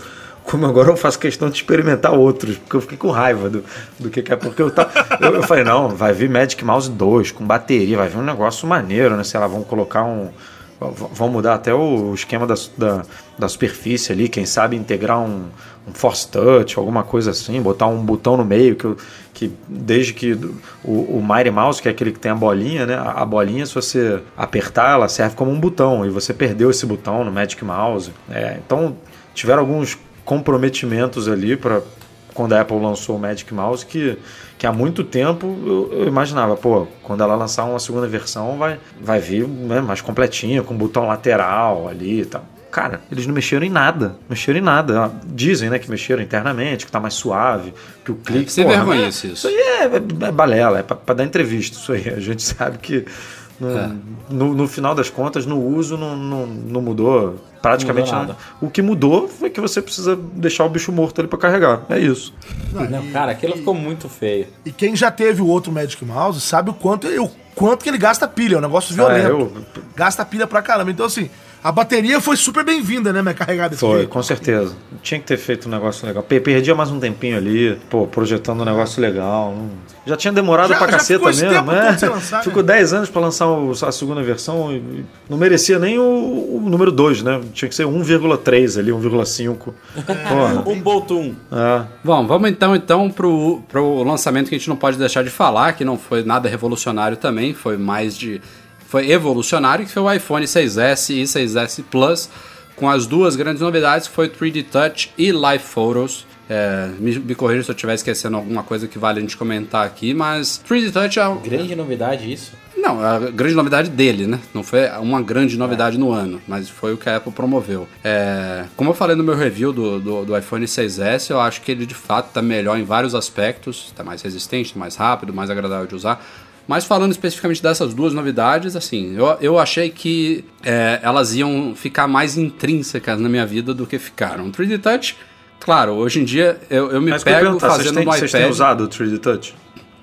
como agora eu faço questão de experimentar outros, porque eu fiquei com raiva do, do que, é. Porque eu, tá, eu, eu, falei, não, vai vir Magic Mouse 2 com bateria, vai vir um negócio maneiro, né? Sei lá, vamos colocar um. Vão mudar até o esquema da, da, da superfície ali, quem sabe integrar um, um Force Touch, alguma coisa assim, botar um botão no meio, que, que desde que o, o Mighty Mouse, que é aquele que tem a bolinha, né? A, a bolinha, se você apertar, ela serve como um botão, e você perdeu esse botão no Magic Mouse. É, então, tiveram alguns comprometimentos ali para quando a Apple lançou o Magic Mouse que, que há muito tempo eu, eu, imaginava, pô, quando ela lançar uma segunda versão vai, vai vir né, mais completinha, com botão lateral ali e tal. Cara, eles não mexeram em nada. Mexeram em nada. Dizem, né, que mexeram internamente, que tá mais suave, que o clique. É, você vergonha isso. Isso aí é, é, é balela, é para dar entrevista. Isso aí. [laughs] A gente sabe que no, é. no, no, final das contas, no uso, não, não, não mudou praticamente nada. nada. O que mudou foi que você precisa deixar o bicho morto ali para carregar. É isso. Não, não e, cara, aquilo e, ficou muito feio. E quem já teve o outro Magic Mouse sabe o quanto, o quanto que ele gasta pilha. É um negócio violento. Ah, eu... Gasta pilha pra caramba. Então, assim, a bateria foi super bem-vinda, né, minha carregada? Foi, com certeza. Tinha que ter feito um negócio legal. Perdia mais um tempinho ali, pô, projetando um negócio legal. Já tinha demorado já, pra já caceta mesmo, né? Lançar, ficou 10 né? anos para lançar a segunda versão e não merecia nem o, o número 2, né? Tinha que ser 1,3 ali, 1,5. um Boltum. [laughs] É. Bom, vamos então então pro, pro lançamento que a gente não pode deixar de falar, que não foi nada revolucionário também, foi mais de foi evolucionário, que foi o iPhone 6S e 6S Plus, com as duas grandes novidades, que foi 3D Touch e Live Photos. É, me, me corrija se eu estiver esquecendo alguma coisa que vale a gente comentar aqui, mas 3D Touch é... Grande novidade isso? Não, é a grande novidade dele, né? Não foi uma grande novidade é. no ano, mas foi o que a Apple promoveu. É, como eu falei no meu review do, do, do, iPhone 6S, eu acho que ele de fato está melhor em vários aspectos, está mais resistente, está mais rápido, mais agradável de usar. Mas falando especificamente dessas duas novidades, assim, eu, eu achei que é, elas iam ficar mais intrínsecas na minha vida do que ficaram. O 3D Touch, claro, hoje em dia eu, eu me Mas pego fazendo têm, no iPad. Vocês têm usado o 3D Touch?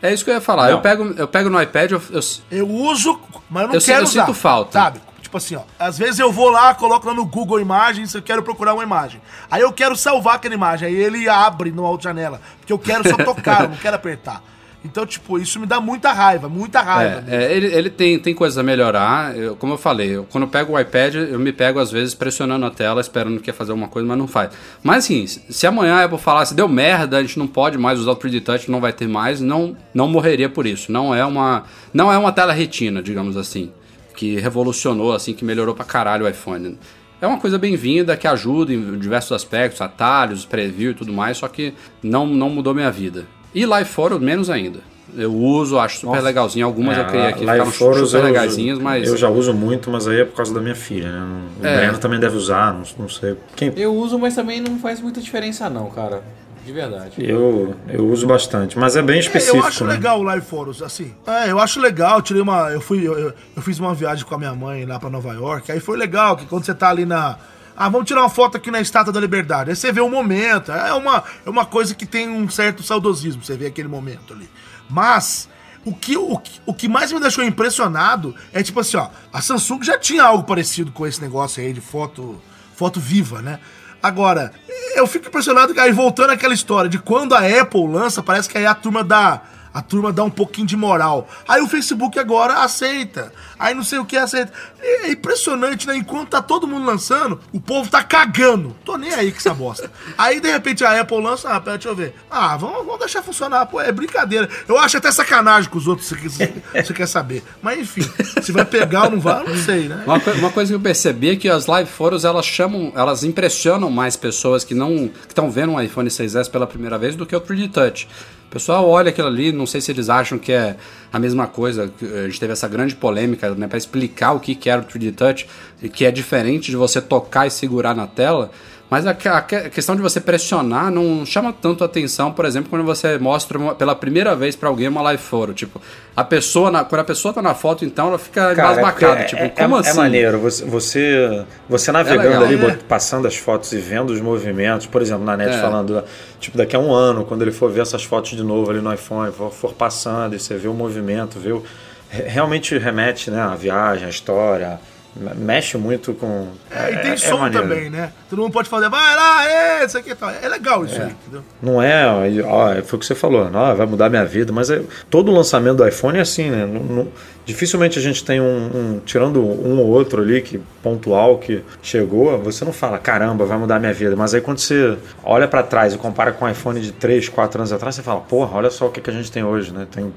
É isso que eu ia falar. Eu pego, eu pego no iPad. Eu, eu, eu uso, mas eu não eu quero eu usar. sinto falta. Sabe? Tipo assim, ó. Às vezes eu vou lá, coloco lá no Google Imagens, eu quero procurar uma imagem. Aí eu quero salvar aquela imagem. Aí ele abre numa outra janela. Porque eu quero só tocar, eu não quero apertar. Então, tipo, isso me dá muita raiva, muita raiva. É, é, ele, ele tem, tem coisas a melhorar. Eu, como eu falei, eu, quando eu pego o iPad, eu me pego às vezes pressionando a tela, esperando que ia fazer alguma coisa, mas não faz. Mas assim, se amanhã a Apple falasse, deu merda, a gente não pode mais usar o 3D Touch, não vai ter mais, não, não morreria por isso. Não é uma, não é uma tela retina, digamos assim, que revolucionou, assim, que melhorou pra caralho o iPhone. É uma coisa bem-vinda que ajuda em diversos aspectos, atalhos, preview e tudo mais, só que não, não mudou minha vida. E Live Photo, menos ainda. Eu uso, acho super Nossa. legalzinho. Algumas é, eu criei aqui, ficaram super legaisinhas, mas... Eu já uso muito, mas aí é por causa da minha filha, né? O é. Breno também deve usar, não, não sei. Quem... Eu uso, mas também não faz muita diferença não, cara. De verdade. Eu, eu uso bastante, mas é bem específico. É, eu acho né? legal o Live Photos, assim. É, eu acho legal. Tirei uma. Eu fui. Eu, eu, fiz uma viagem com a minha mãe lá pra Nova York. Aí foi legal que quando você tá ali na ah, vamos tirar uma foto aqui na Estátua da Liberdade. Aí você vê o momento. É uma, é uma coisa que tem um certo saudosismo, você vê aquele momento ali. Mas, o que, o, o que mais me deixou impressionado é tipo assim, ó, a Samsung já tinha algo parecido com esse negócio aí de foto, foto viva, né? Agora, eu fico impressionado aí voltando àquela história de quando a Apple lança, parece que aí a turma dá a turma dá um pouquinho de moral. Aí o Facebook agora aceita. Aí não sei o que aceita. É impressionante, né? Enquanto tá todo mundo lançando, o povo tá cagando. Tô nem aí com essa bosta. [laughs] Aí de repente a Apple lança, ah, deixa eu ver. Ah, vamos, vamos deixar funcionar. Pô, é brincadeira. Eu acho até sacanagem com os outros, se você quer saber. Mas enfim, se vai pegar ou não vai, eu não sei, né? Uma, uma, coisa que eu percebi é que as live photos elas chamam, elas impressionam mais pessoas que não que estão vendo um iPhone 6S pela primeira vez do que o 3D Touch. O pessoal olha aquilo ali, não sei se eles acham que é a mesma coisa. A gente teve essa grande polêmica né, para explicar o que, era o 3D Touch, que é diferente de você tocar e segurar na tela. Mas a, a, questão de você pressionar não chama tanto atenção, por exemplo, quando você mostra uma, pela primeira vez para alguém uma live photo. Tipo, a pessoa, na, quando a pessoa tá na foto, então ela fica embasbacada. É, tipo, é, como é, assim? É maneiro. Você, você, você navegando é ali, é. passando as fotos e vendo os movimentos, por exemplo, na net é. falando, tipo, daqui a um ano, quando ele for ver essas fotos de novo ali no iPhone, for, for passando e você vê o movimento, vê o, realmente remete né, à viagem, à história mexe muito com. É, e tem é, é som é também, né? Todo mundo pode fazer, vai lá, é, isso aqui tá. É legal isso é. aí, entendeu? Não é, ó, foi o que você falou, não, vai mudar minha vida, mas é, todo lançamento do iPhone é assim, né? Não, não, dificilmente a gente tem um, um, Tirando um ou outro ali, que pontual, que chegou, você não fala, caramba, vai mudar minha vida. Mas aí quando você olha para trás e compara com o iPhone de 3, 4 anos atrás, você fala, porra, olha só o que, que a gente tem hoje, né? Tem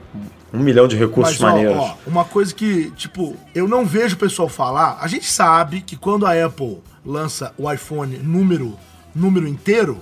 um milhão de recursos Mas, maneiros. Ó, uma coisa que, tipo, eu não vejo o pessoal falar. A gente sabe que quando a Apple lança o iPhone número, número inteiro,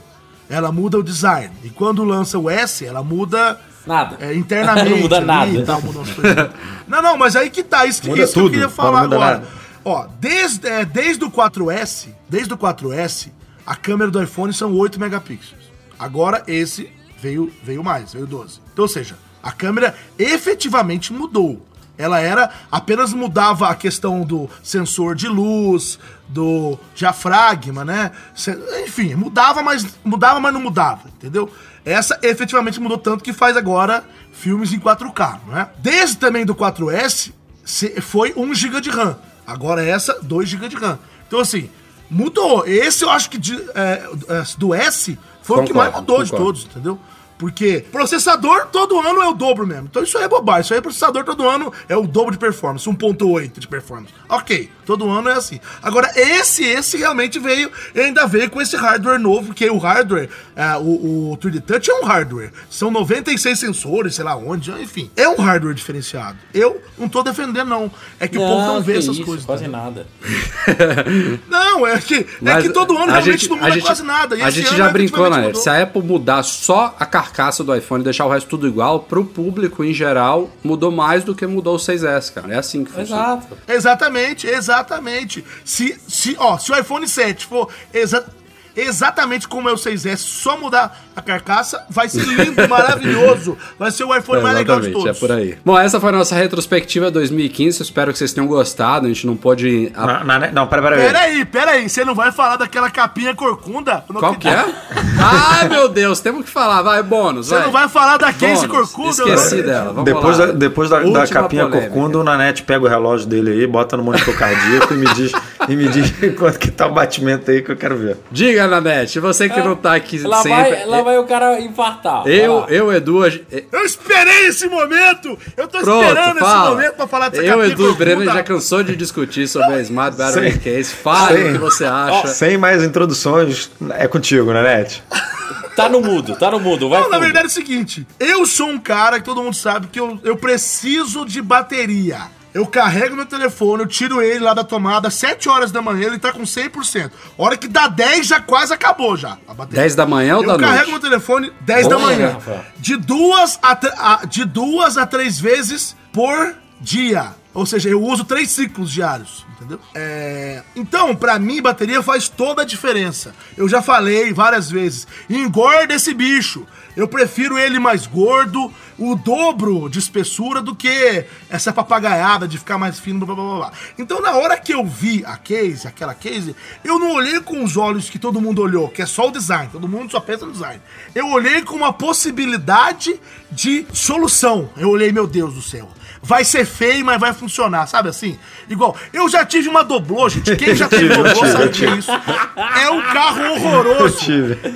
ela muda o design. E quando lança o S, ela muda. Nada. É, internamente. [laughs] não muda nada. Tal, [laughs] não, não, mas aí que tá. Isso, muda isso tudo, que eu queria falar agora. Nada. Ó, desde, é, desde o 4S, desde o 4S, a câmera do iPhone são 8 megapixels. Agora esse veio, veio mais, veio 12. Então, ou seja, a câmera efetivamente mudou. Ela era apenas mudava a questão do sensor de luz, do diafragma, né? Enfim, mudava, mas mudava, mas não mudava, entendeu? Essa efetivamente mudou tanto que faz agora filmes em 4K, né? Desde também do 4S foi 1 GB de RAM. Agora essa, 2 GB de RAM. Então, assim, mudou. Esse eu acho que de, é, do S foi concordo, o que mais mudou concordo. de todos, entendeu? Porque processador todo ano é o dobro mesmo. Então isso aí é bobagem. Isso aí é processador todo ano é o dobro de performance, 1.8 de performance. Ok, todo ano é assim. Agora, esse, esse realmente veio, ainda veio com esse hardware novo, que o hardware, é, o, o 3D Touch é um hardware. São 96 sensores, sei lá onde, enfim. É um hardware diferenciado. Eu não tô defendendo, não. É que não, o povo não vê essas isso, coisas. Quase nada. [laughs] não, é que, é que todo ano realmente gente, não muda quase nada. E a gente já brincou, né? Se a Apple mudar só a carcaça carcaça do iPhone e deixar o resto tudo igual, pro público em geral, mudou mais do que mudou o 6S, cara. É assim que funciona. Exato. Exatamente, exatamente. Se, se, ó, se o iPhone 7 for exa exatamente como é o 6S, só mudar a carcaça, vai ser lindo, [laughs] maravilhoso. Vai ser o iPhone é, mais legal de todos. É por aí. Bom, essa foi a nossa retrospectiva 2015. Espero que vocês tenham gostado. A gente não pode. Na, na, não, pera, pera, pera aí. Pera aí, Você não vai falar daquela capinha corcunda? Qual que é? [laughs] ah, meu Deus, temos que falar. Vai, bônus. Você não vai falar da case corcunda? Esqueci né? dela. Vamos depois da, depois da, da capinha polêmica. corcunda, o Nanete pega o relógio dele aí, bota no monitor cardíaco e me diz, e me diz [laughs] quanto que tá o batimento aí que eu quero ver. Diga, Nanete, você que é, não tá aqui lá sempre. Vai, lá vai o cara infartar. Eu, eu, Edu. Eu esperei esse momento! Eu tô Pronto, esperando fala. esse momento pra falar dessa Eu, Edu, o Breno já cansou de discutir sobre a Smart Battery Case. Fale o que você acha. Sem mais introduções, é contigo, né, Net? Tá no mudo, tá no mudo. Vai não, na verdade é o seguinte: eu sou um cara que todo mundo sabe que eu, eu preciso de bateria. Eu carrego meu telefone, eu tiro ele lá da tomada, 7 horas da manhã, ele tá com 100%. Hora que dá 10, já quase acabou já. A bateria. 10 da manhã ou eu da noite? Eu carrego meu telefone 10 Boa, da manhã. De duas, a, a, de duas a três vezes por dia. Ou seja, eu uso três ciclos diários, entendeu? É... Então, para mim, bateria faz toda a diferença. Eu já falei várias vezes. Engorda esse bicho. Eu prefiro ele mais gordo, o dobro de espessura do que essa papagaiada de ficar mais fino, blá blá blá. blá. Então, na hora que eu vi a case, aquela case, eu não olhei com os olhos que todo mundo olhou, que é só o design, todo mundo só pensa no design. Eu olhei com uma possibilidade de solução. Eu olhei, meu Deus do céu vai ser feio, mas vai funcionar, sabe assim? Igual, eu já tive uma doblô, gente. Quem já [laughs] teve doblô sabe que é isso. É um carro horroroso.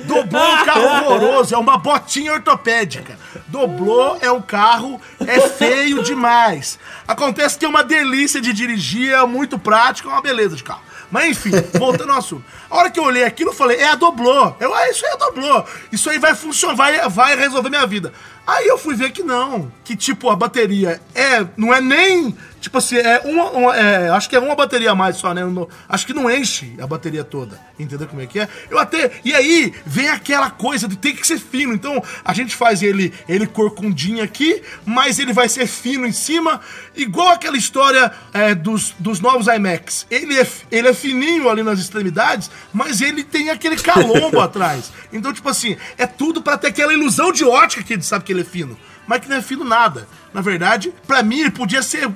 Doblô é um carro horroroso, é uma botinha ortopédica. Doblô é um carro, é feio demais. Acontece que é uma delícia de dirigir, é muito prático, é uma beleza de carro. Mas enfim, voltando ao assunto. A hora que eu olhei aquilo, eu falei, é a doblô. Eu, ah, isso aí é a doblô. Isso aí vai funcionar, vai, vai resolver minha vida. Aí eu fui ver que não. Que tipo, a bateria é. Não é nem Tipo assim, é uma, uma é, acho que é uma bateria a mais só, né? No, acho que não enche a bateria toda. Entendeu como é que é? Eu até. E aí vem aquela coisa de ter que ser fino. Então a gente faz ele, ele corcundinho aqui, mas ele vai ser fino em cima, igual aquela história é, dos, dos novos iMacs. Ele é, ele é fininho ali nas extremidades, mas ele tem aquele calombo [laughs] atrás. Então, tipo assim, é tudo para ter aquela ilusão de ótica que gente sabe que ele é fino. Mas que não é fino nada. Na verdade, para mim, ele podia ser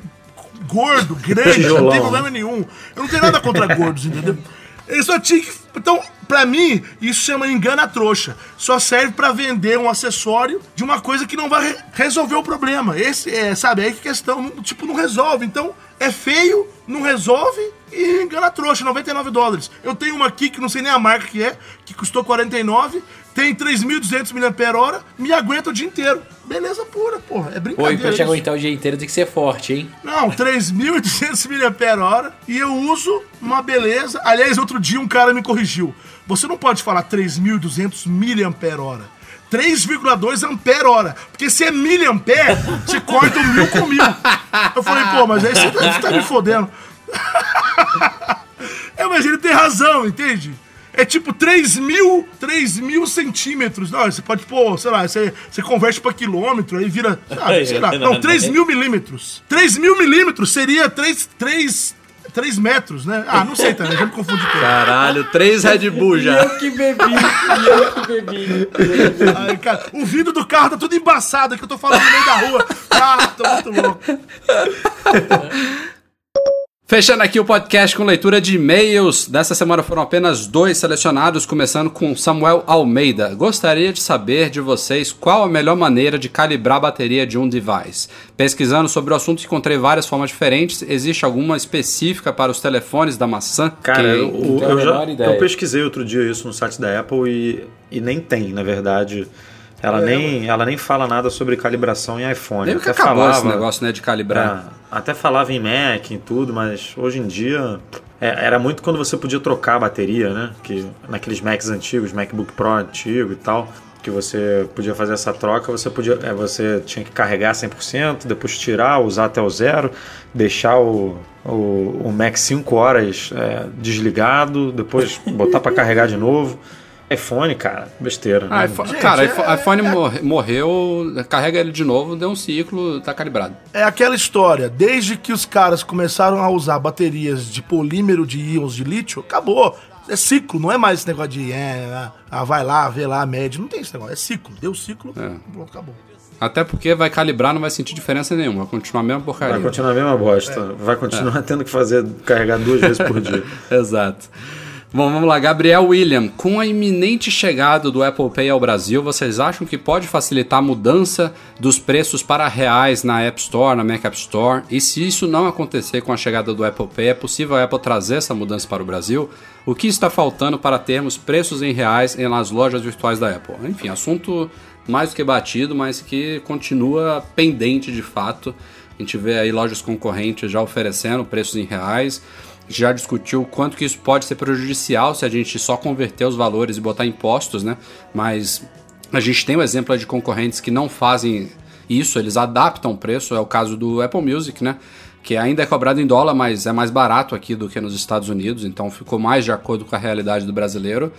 gordo, [laughs] grande, não tem problema nenhum. Eu não tenho nada contra gordos, entendeu? Ele só tinha que. Então, pra mim, isso chama engana trouxa. Só serve para vender um acessório de uma coisa que não vai re resolver o problema. Esse é, sabe, aí que questão, tipo, não resolve. Então, é feio, não resolve e engana trouxa, 99 dólares. Eu tenho uma aqui que não sei nem a marca que é, que custou 49, tem 3.200 mAh, me aguenta o dia inteiro. Beleza pura, porra. É brincadeira. Pô, e pra te aguentar o dia inteiro tem que ser forte, hein? Não, 3.800 mAh [laughs] e eu uso uma beleza. Aliás, outro dia um cara me corrigiu. Você não pode falar 3.200 mAh. 3,2 ampere hora. Porque se é miliampere, você corta o mil com mil. Eu falei, pô, mas aí você tá, você tá me fodendo. [laughs] é, mas ele tem razão, entende? É tipo 3 mil, 3 mil centímetros. Não, você pode pôr, sei lá, você, você converte pra quilômetro, aí vira, sabe, sei lá. Não, 3 mil milímetros. 3 mil milímetros seria 3, 3, 3 metros, né? Ah, não sei também, já me confundi tudo. Caralho, 3 Red Bull já. E eu que bebi, e eu que bebi. Ai, cara, o vidro do carro tá tudo embaçado, que eu tô falando no meio da rua. Ah, tô muito louco. Fechando aqui o podcast com leitura de e-mails. Dessa semana foram apenas dois selecionados, começando com Samuel Almeida. Gostaria de saber de vocês qual a melhor maneira de calibrar a bateria de um device. Pesquisando sobre o assunto, encontrei várias formas diferentes. Existe alguma específica para os telefones da maçã? Cara, que... eu, eu, já, eu pesquisei outro dia isso no site da Apple e, e nem tem, na verdade. Ela, é, nem, ela nem fala nada sobre calibração em iPhone. Nem que acabou falava, esse negócio né, de calibrar. É, até falava em Mac e tudo, mas hoje em dia é, era muito quando você podia trocar a bateria, né? Que, naqueles Macs antigos, MacBook Pro antigo e tal, que você podia fazer essa troca, você podia, é, você tinha que carregar 100%, depois tirar, usar até o zero, deixar o, o, o Mac 5 horas é, desligado, depois botar para carregar de novo [laughs] iPhone, cara, besteira. Ah, iPhone, Gente, cara, é, iPhone é, morreu, carrega ele de novo, deu um ciclo, tá calibrado. É aquela história, desde que os caras começaram a usar baterias de polímero de íons de lítio, acabou. É ciclo, não é mais esse negócio de é, ah, vai lá, vê lá, mede. Não tem esse negócio. É ciclo. Deu ciclo, é. pronto, acabou. Até porque vai calibrar, não vai sentir diferença nenhuma. Vai continuar a mesma porcaria. Vai continuar a mesma bosta. É. Vai continuar é. [laughs] tendo que fazer, carregar duas vezes por dia. [laughs] Exato. Bom, vamos lá. Gabriel William, com a iminente chegada do Apple Pay ao Brasil, vocês acham que pode facilitar a mudança dos preços para reais na App Store, na Mac App Store? E se isso não acontecer com a chegada do Apple Pay, é possível a Apple trazer essa mudança para o Brasil? O que está faltando para termos preços em reais nas lojas virtuais da Apple? Enfim, assunto mais do que batido, mas que continua pendente de fato. A gente vê aí lojas concorrentes já oferecendo preços em reais já discutiu quanto que isso pode ser prejudicial se a gente só converter os valores e botar impostos, né? Mas a gente tem o um exemplo de concorrentes que não fazem isso, eles adaptam o preço, é o caso do Apple Music, né? Que ainda é cobrado em dólar, mas é mais barato aqui do que nos Estados Unidos, então ficou mais de acordo com a realidade do brasileiro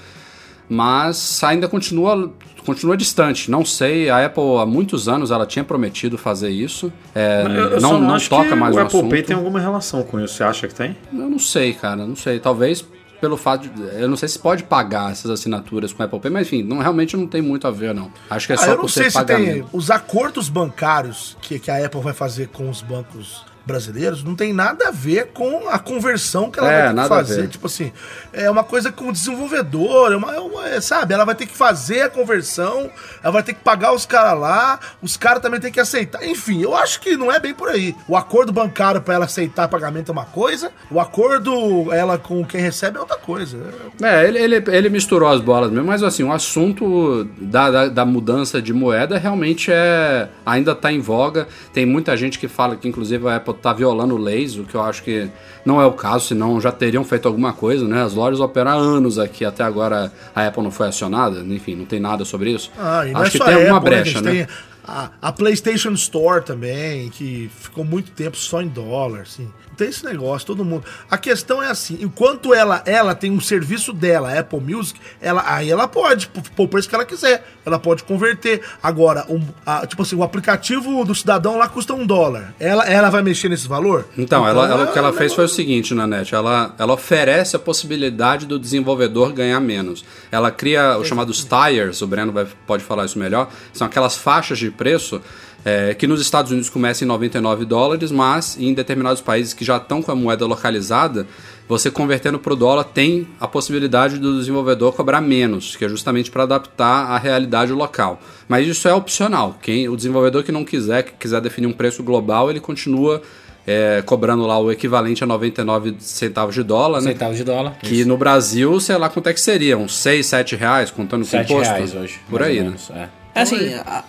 mas ainda continua continua distante. Não sei, a Apple há muitos anos ela tinha prometido fazer isso. É, eu, não não toca mais o Apple assunto. Pay tem alguma relação com isso? Você acha que tem? Eu não sei, cara, não sei. Talvez pelo fato de, eu não sei se pode pagar essas assinaturas com Apple Pay, mas enfim, não, realmente não tem muito a ver não. Acho que é ah, só ah, por ser pagamento. Tem os acordos bancários que, que a Apple vai fazer com os bancos brasileiros não tem nada a ver com a conversão que ela é, vai ter que fazer. Tipo assim, é uma coisa com o desenvolvedor, é uma, é uma, é, sabe? Ela vai ter que fazer a conversão, ela vai ter que pagar os caras lá, os caras também tem que aceitar. Enfim, eu acho que não é bem por aí. O acordo bancário para ela aceitar pagamento é uma coisa, o acordo ela com quem recebe é outra coisa. É, ele, ele, ele misturou as bolas mesmo, mas assim, o assunto da, da, da mudança de moeda realmente é ainda está em voga. Tem muita gente que fala que, inclusive, a Apple tá violando leis, o que eu acho que não é o caso, senão já teriam feito alguma coisa, né? As lojas operam há anos aqui, até agora a Apple não foi acionada, enfim, não tem nada sobre isso. Ah, acho é que tem alguma Apple, né? brecha, né? A, a, PlayStation Store também, que ficou muito tempo só em dólar, assim tem esse negócio, todo mundo. A questão é assim, enquanto ela ela tem um serviço dela, Apple Music, ela aí ela pode pôr o preço que ela quiser, ela pode converter. Agora, um, a, tipo assim, o aplicativo do cidadão lá custa um dólar. Ela, ela vai mexer nesse valor? Então, então ela, ela, o que ela fez foi o seguinte na net, ela, ela oferece a possibilidade do desenvolvedor ganhar menos. Ela cria os chamados tires, o Breno vai, pode falar isso melhor, são aquelas faixas de preço é, que nos Estados Unidos começa em 99 dólares, mas em determinados países que já estão com a moeda localizada, você convertendo para o dólar tem a possibilidade do desenvolvedor cobrar menos, que é justamente para adaptar à realidade local. Mas isso é opcional. Quem, o desenvolvedor que não quiser, que quiser definir um preço global, ele continua é, cobrando lá o equivalente a 99 centavos de dólar, né? Centavos de dólar. Que isso. no Brasil, sei lá quanto é que seria, uns 6, 7 reais, contando com imposto. reais hoje. Por aí, né? É. É assim, a,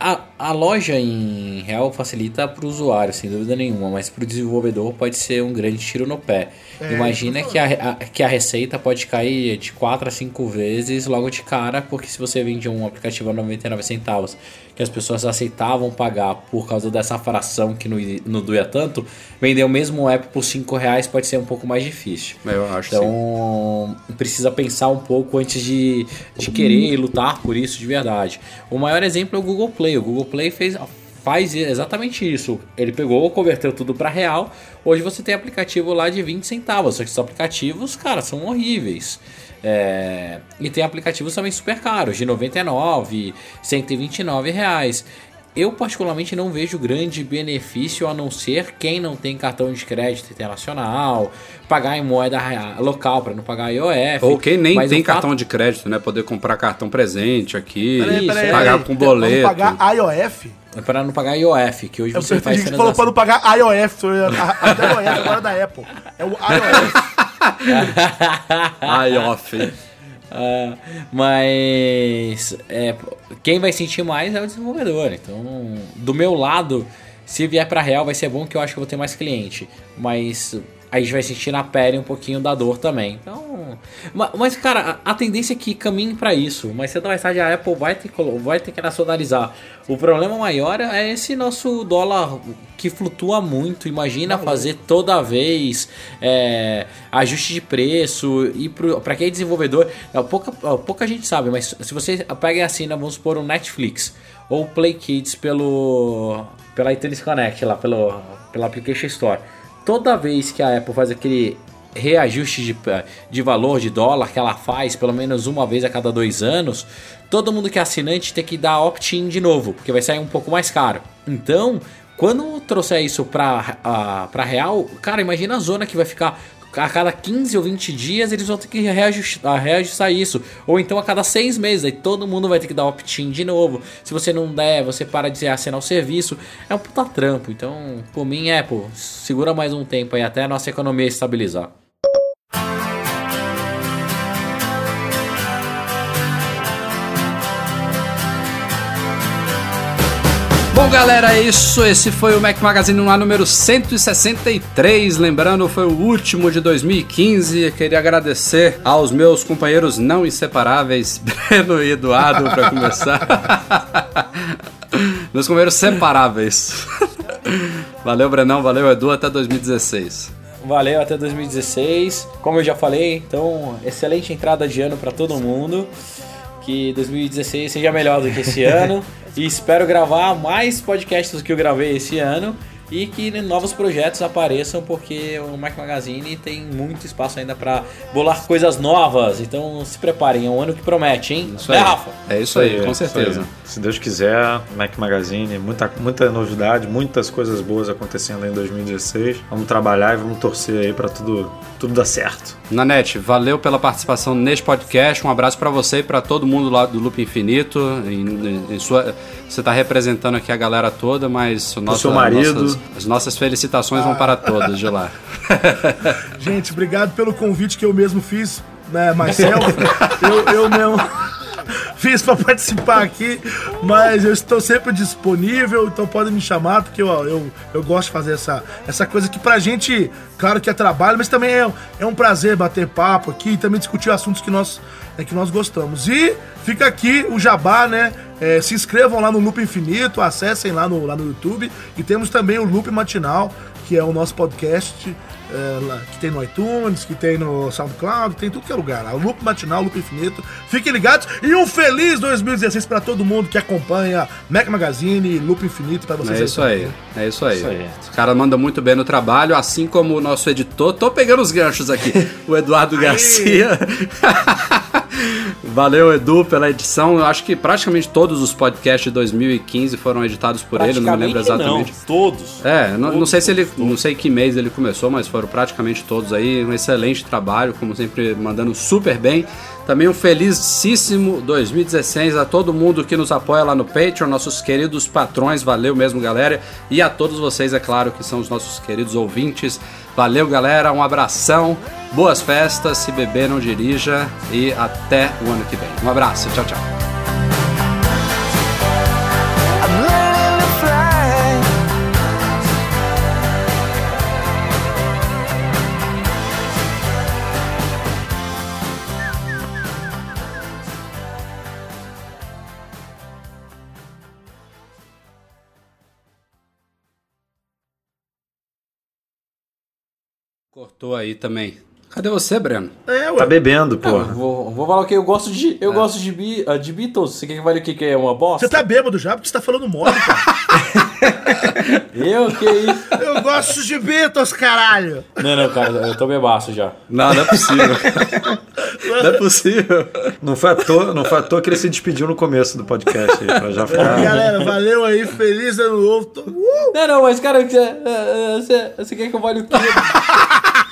a, a, loja em real facilita para o usuário, sem dúvida nenhuma, mas para o desenvolvedor pode ser um grande tiro no pé. É, Imagina que a, a, que a receita pode cair de 4 a 5 vezes logo de cara, porque se você vende um aplicativo a 99 centavos que as pessoas aceitavam pagar por causa dessa fração que não, não doía tanto, vender o mesmo app por 5 reais pode ser um pouco mais difícil. Eu acho Então sim. precisa pensar um pouco antes de, de querer lutar por isso de verdade. O maior exemplo é o Google Play. O Google Play fez faz exatamente isso. Ele pegou, converteu tudo para real. Hoje você tem aplicativo lá de 20 centavos. Só que esses aplicativos, cara, são horríveis. É... E tem aplicativos também super caros, de 99, 129 reais. Eu particularmente não vejo grande benefício a não ser quem não tem cartão de crédito internacional, pagar em moeda local para não pagar IOF. Ou quem nem tem cartão fato... de crédito, né? Poder comprar cartão presente aqui, peraí, peraí, pagar peraí, com boleto. pagar IOF? É para não pagar IOF, que hoje eu você faz transação. falou para não pagar IOF, até IOF agora da Apple. É o IOF. [laughs] IOF. Uh, mas é, quem vai sentir mais é o desenvolvedor. Então, do meu lado, se vier para real, vai ser bom que eu acho que eu vou ter mais cliente. Mas a gente vai sentir na pele um pouquinho da dor também. Então, mas cara, a, tendência é que caminhe para isso. Mas cedo ou mais tarde a Apple vai ter, vai ter que nacionalizar. O problema maior é esse nosso dólar que flutua muito. Imagina fazer toda vez é, ajuste de preço e para quem é desenvolvedor, é, pouca, pouca gente sabe, mas se você pega e assina, vamos supor um Netflix ou Play Kids pelo pela iTunes Connect lá, pelo pela Application Store toda vez que a Apple faz aquele reajuste de, de valor de dólar que ela faz pelo menos uma vez a cada dois anos, todo mundo que é assinante tem que dar opt-in de novo, porque vai sair um pouco mais caro. Então, quando trouxer isso para para real, cara, imagina a zona que vai ficar a cada 15 ou 20 dias eles vão ter que reajustar, reajustar isso. Ou então a cada 6 meses, aí todo mundo vai ter que dar opt-in de novo. Se você não der, você para de assinar o serviço. É um puta trampo. Então, por mim, é, pô, segura mais um tempo aí até a nossa economia estabilizar. Bom, galera, é isso. Esse foi o Mac Magazine ar número 163. Lembrando, foi o último de 2015. queria agradecer aos meus companheiros não inseparáveis, [laughs] Breno e Eduardo, para começar. [laughs] meus companheiros separáveis. [laughs] valeu, Brenão. Valeu, Edu. Até 2016. Valeu, até 2016. Como eu já falei, então, excelente entrada de ano para todo mundo. Que 2016 seja melhor do que esse [laughs] ano. E espero gravar mais podcasts do que eu gravei esse ano e que novos projetos apareçam, porque o Mac Magazine tem muito espaço ainda para bolar coisas novas. Então se preparem, é um ano que promete, hein? Isso é, aí. Rafa? É isso aí, com certeza. Se Deus quiser, Mac Magazine, muita, muita novidade, muitas coisas boas acontecendo em 2016. Vamos trabalhar e vamos torcer aí para tudo, tudo dar certo. Nanete, valeu pela participação neste podcast. Um abraço para você e para todo mundo lá do Loop Infinito. Em, em sua, você está representando aqui a galera toda, mas o nosso, seu marido. Nossas, as nossas felicitações ah. vão para todos de lá. [laughs] Gente, obrigado pelo convite que eu mesmo fiz, né, Marcel? [laughs] eu, eu mesmo fiz para participar aqui, mas eu estou sempre disponível, então podem me chamar, porque ó, eu, eu gosto de fazer essa, essa coisa que pra gente, claro que é trabalho, mas também é, é um prazer bater papo aqui e também discutir assuntos que nós, é, que nós gostamos. E fica aqui o jabá, né? É, se inscrevam lá no Loop Infinito, acessem lá no, lá no YouTube. E temos também o Loop Matinal, que é o nosso podcast é, que tem no iTunes, que tem no SoundCloud, tem tudo que é lugar. O Loop Matinal, Loop Infinito. Fiquem ligados e um feliz 2016 para todo mundo que acompanha Mac Magazine, Loop Infinito para vocês. É isso aí, é isso aí. Isso aí. Os caras mandam muito bem no trabalho, assim como o nosso editor. Tô pegando os ganchos aqui, [laughs] o Eduardo Garcia. [laughs] Valeu, Edu, pela edição. Eu acho que praticamente todos os podcasts de 2015 foram editados por ele, não me lembro exatamente. Não, todos. É, não, todos, não sei se ele. Todos. Não sei que mês ele começou, mas foram praticamente todos aí. Um excelente trabalho, como sempre, mandando super bem. Também um felicíssimo 2016 a todo mundo que nos apoia lá no Patreon, nossos queridos patrões, valeu mesmo, galera. E a todos vocês, é claro, que são os nossos queridos ouvintes. Valeu, galera, um abração, boas festas, se beber não dirija e até o ano que vem. Um abraço, tchau, tchau. Cortou aí também. Cadê você, Breno? É, ué. Tá bebendo, pô. Vou, vou falar o que eu gosto de. Eu é. gosto de, uh, de Beatles. Você quer que vale o que, que é uma bosta? Você tá bêbado já, porque você tá falando mole, cara. [laughs] eu? Que isso? Eu gosto de Beatles, caralho! Não, não, cara, eu tô bebaço já. Não, não é possível. não é possível. Não foi, à toa, não foi à toa que ele se despediu no começo do podcast aí, pra já ficar. Galera, valeu aí, feliz ano novo. Uh! Não, não, mas cara, você, você, você quer que eu vale o quê? [laughs]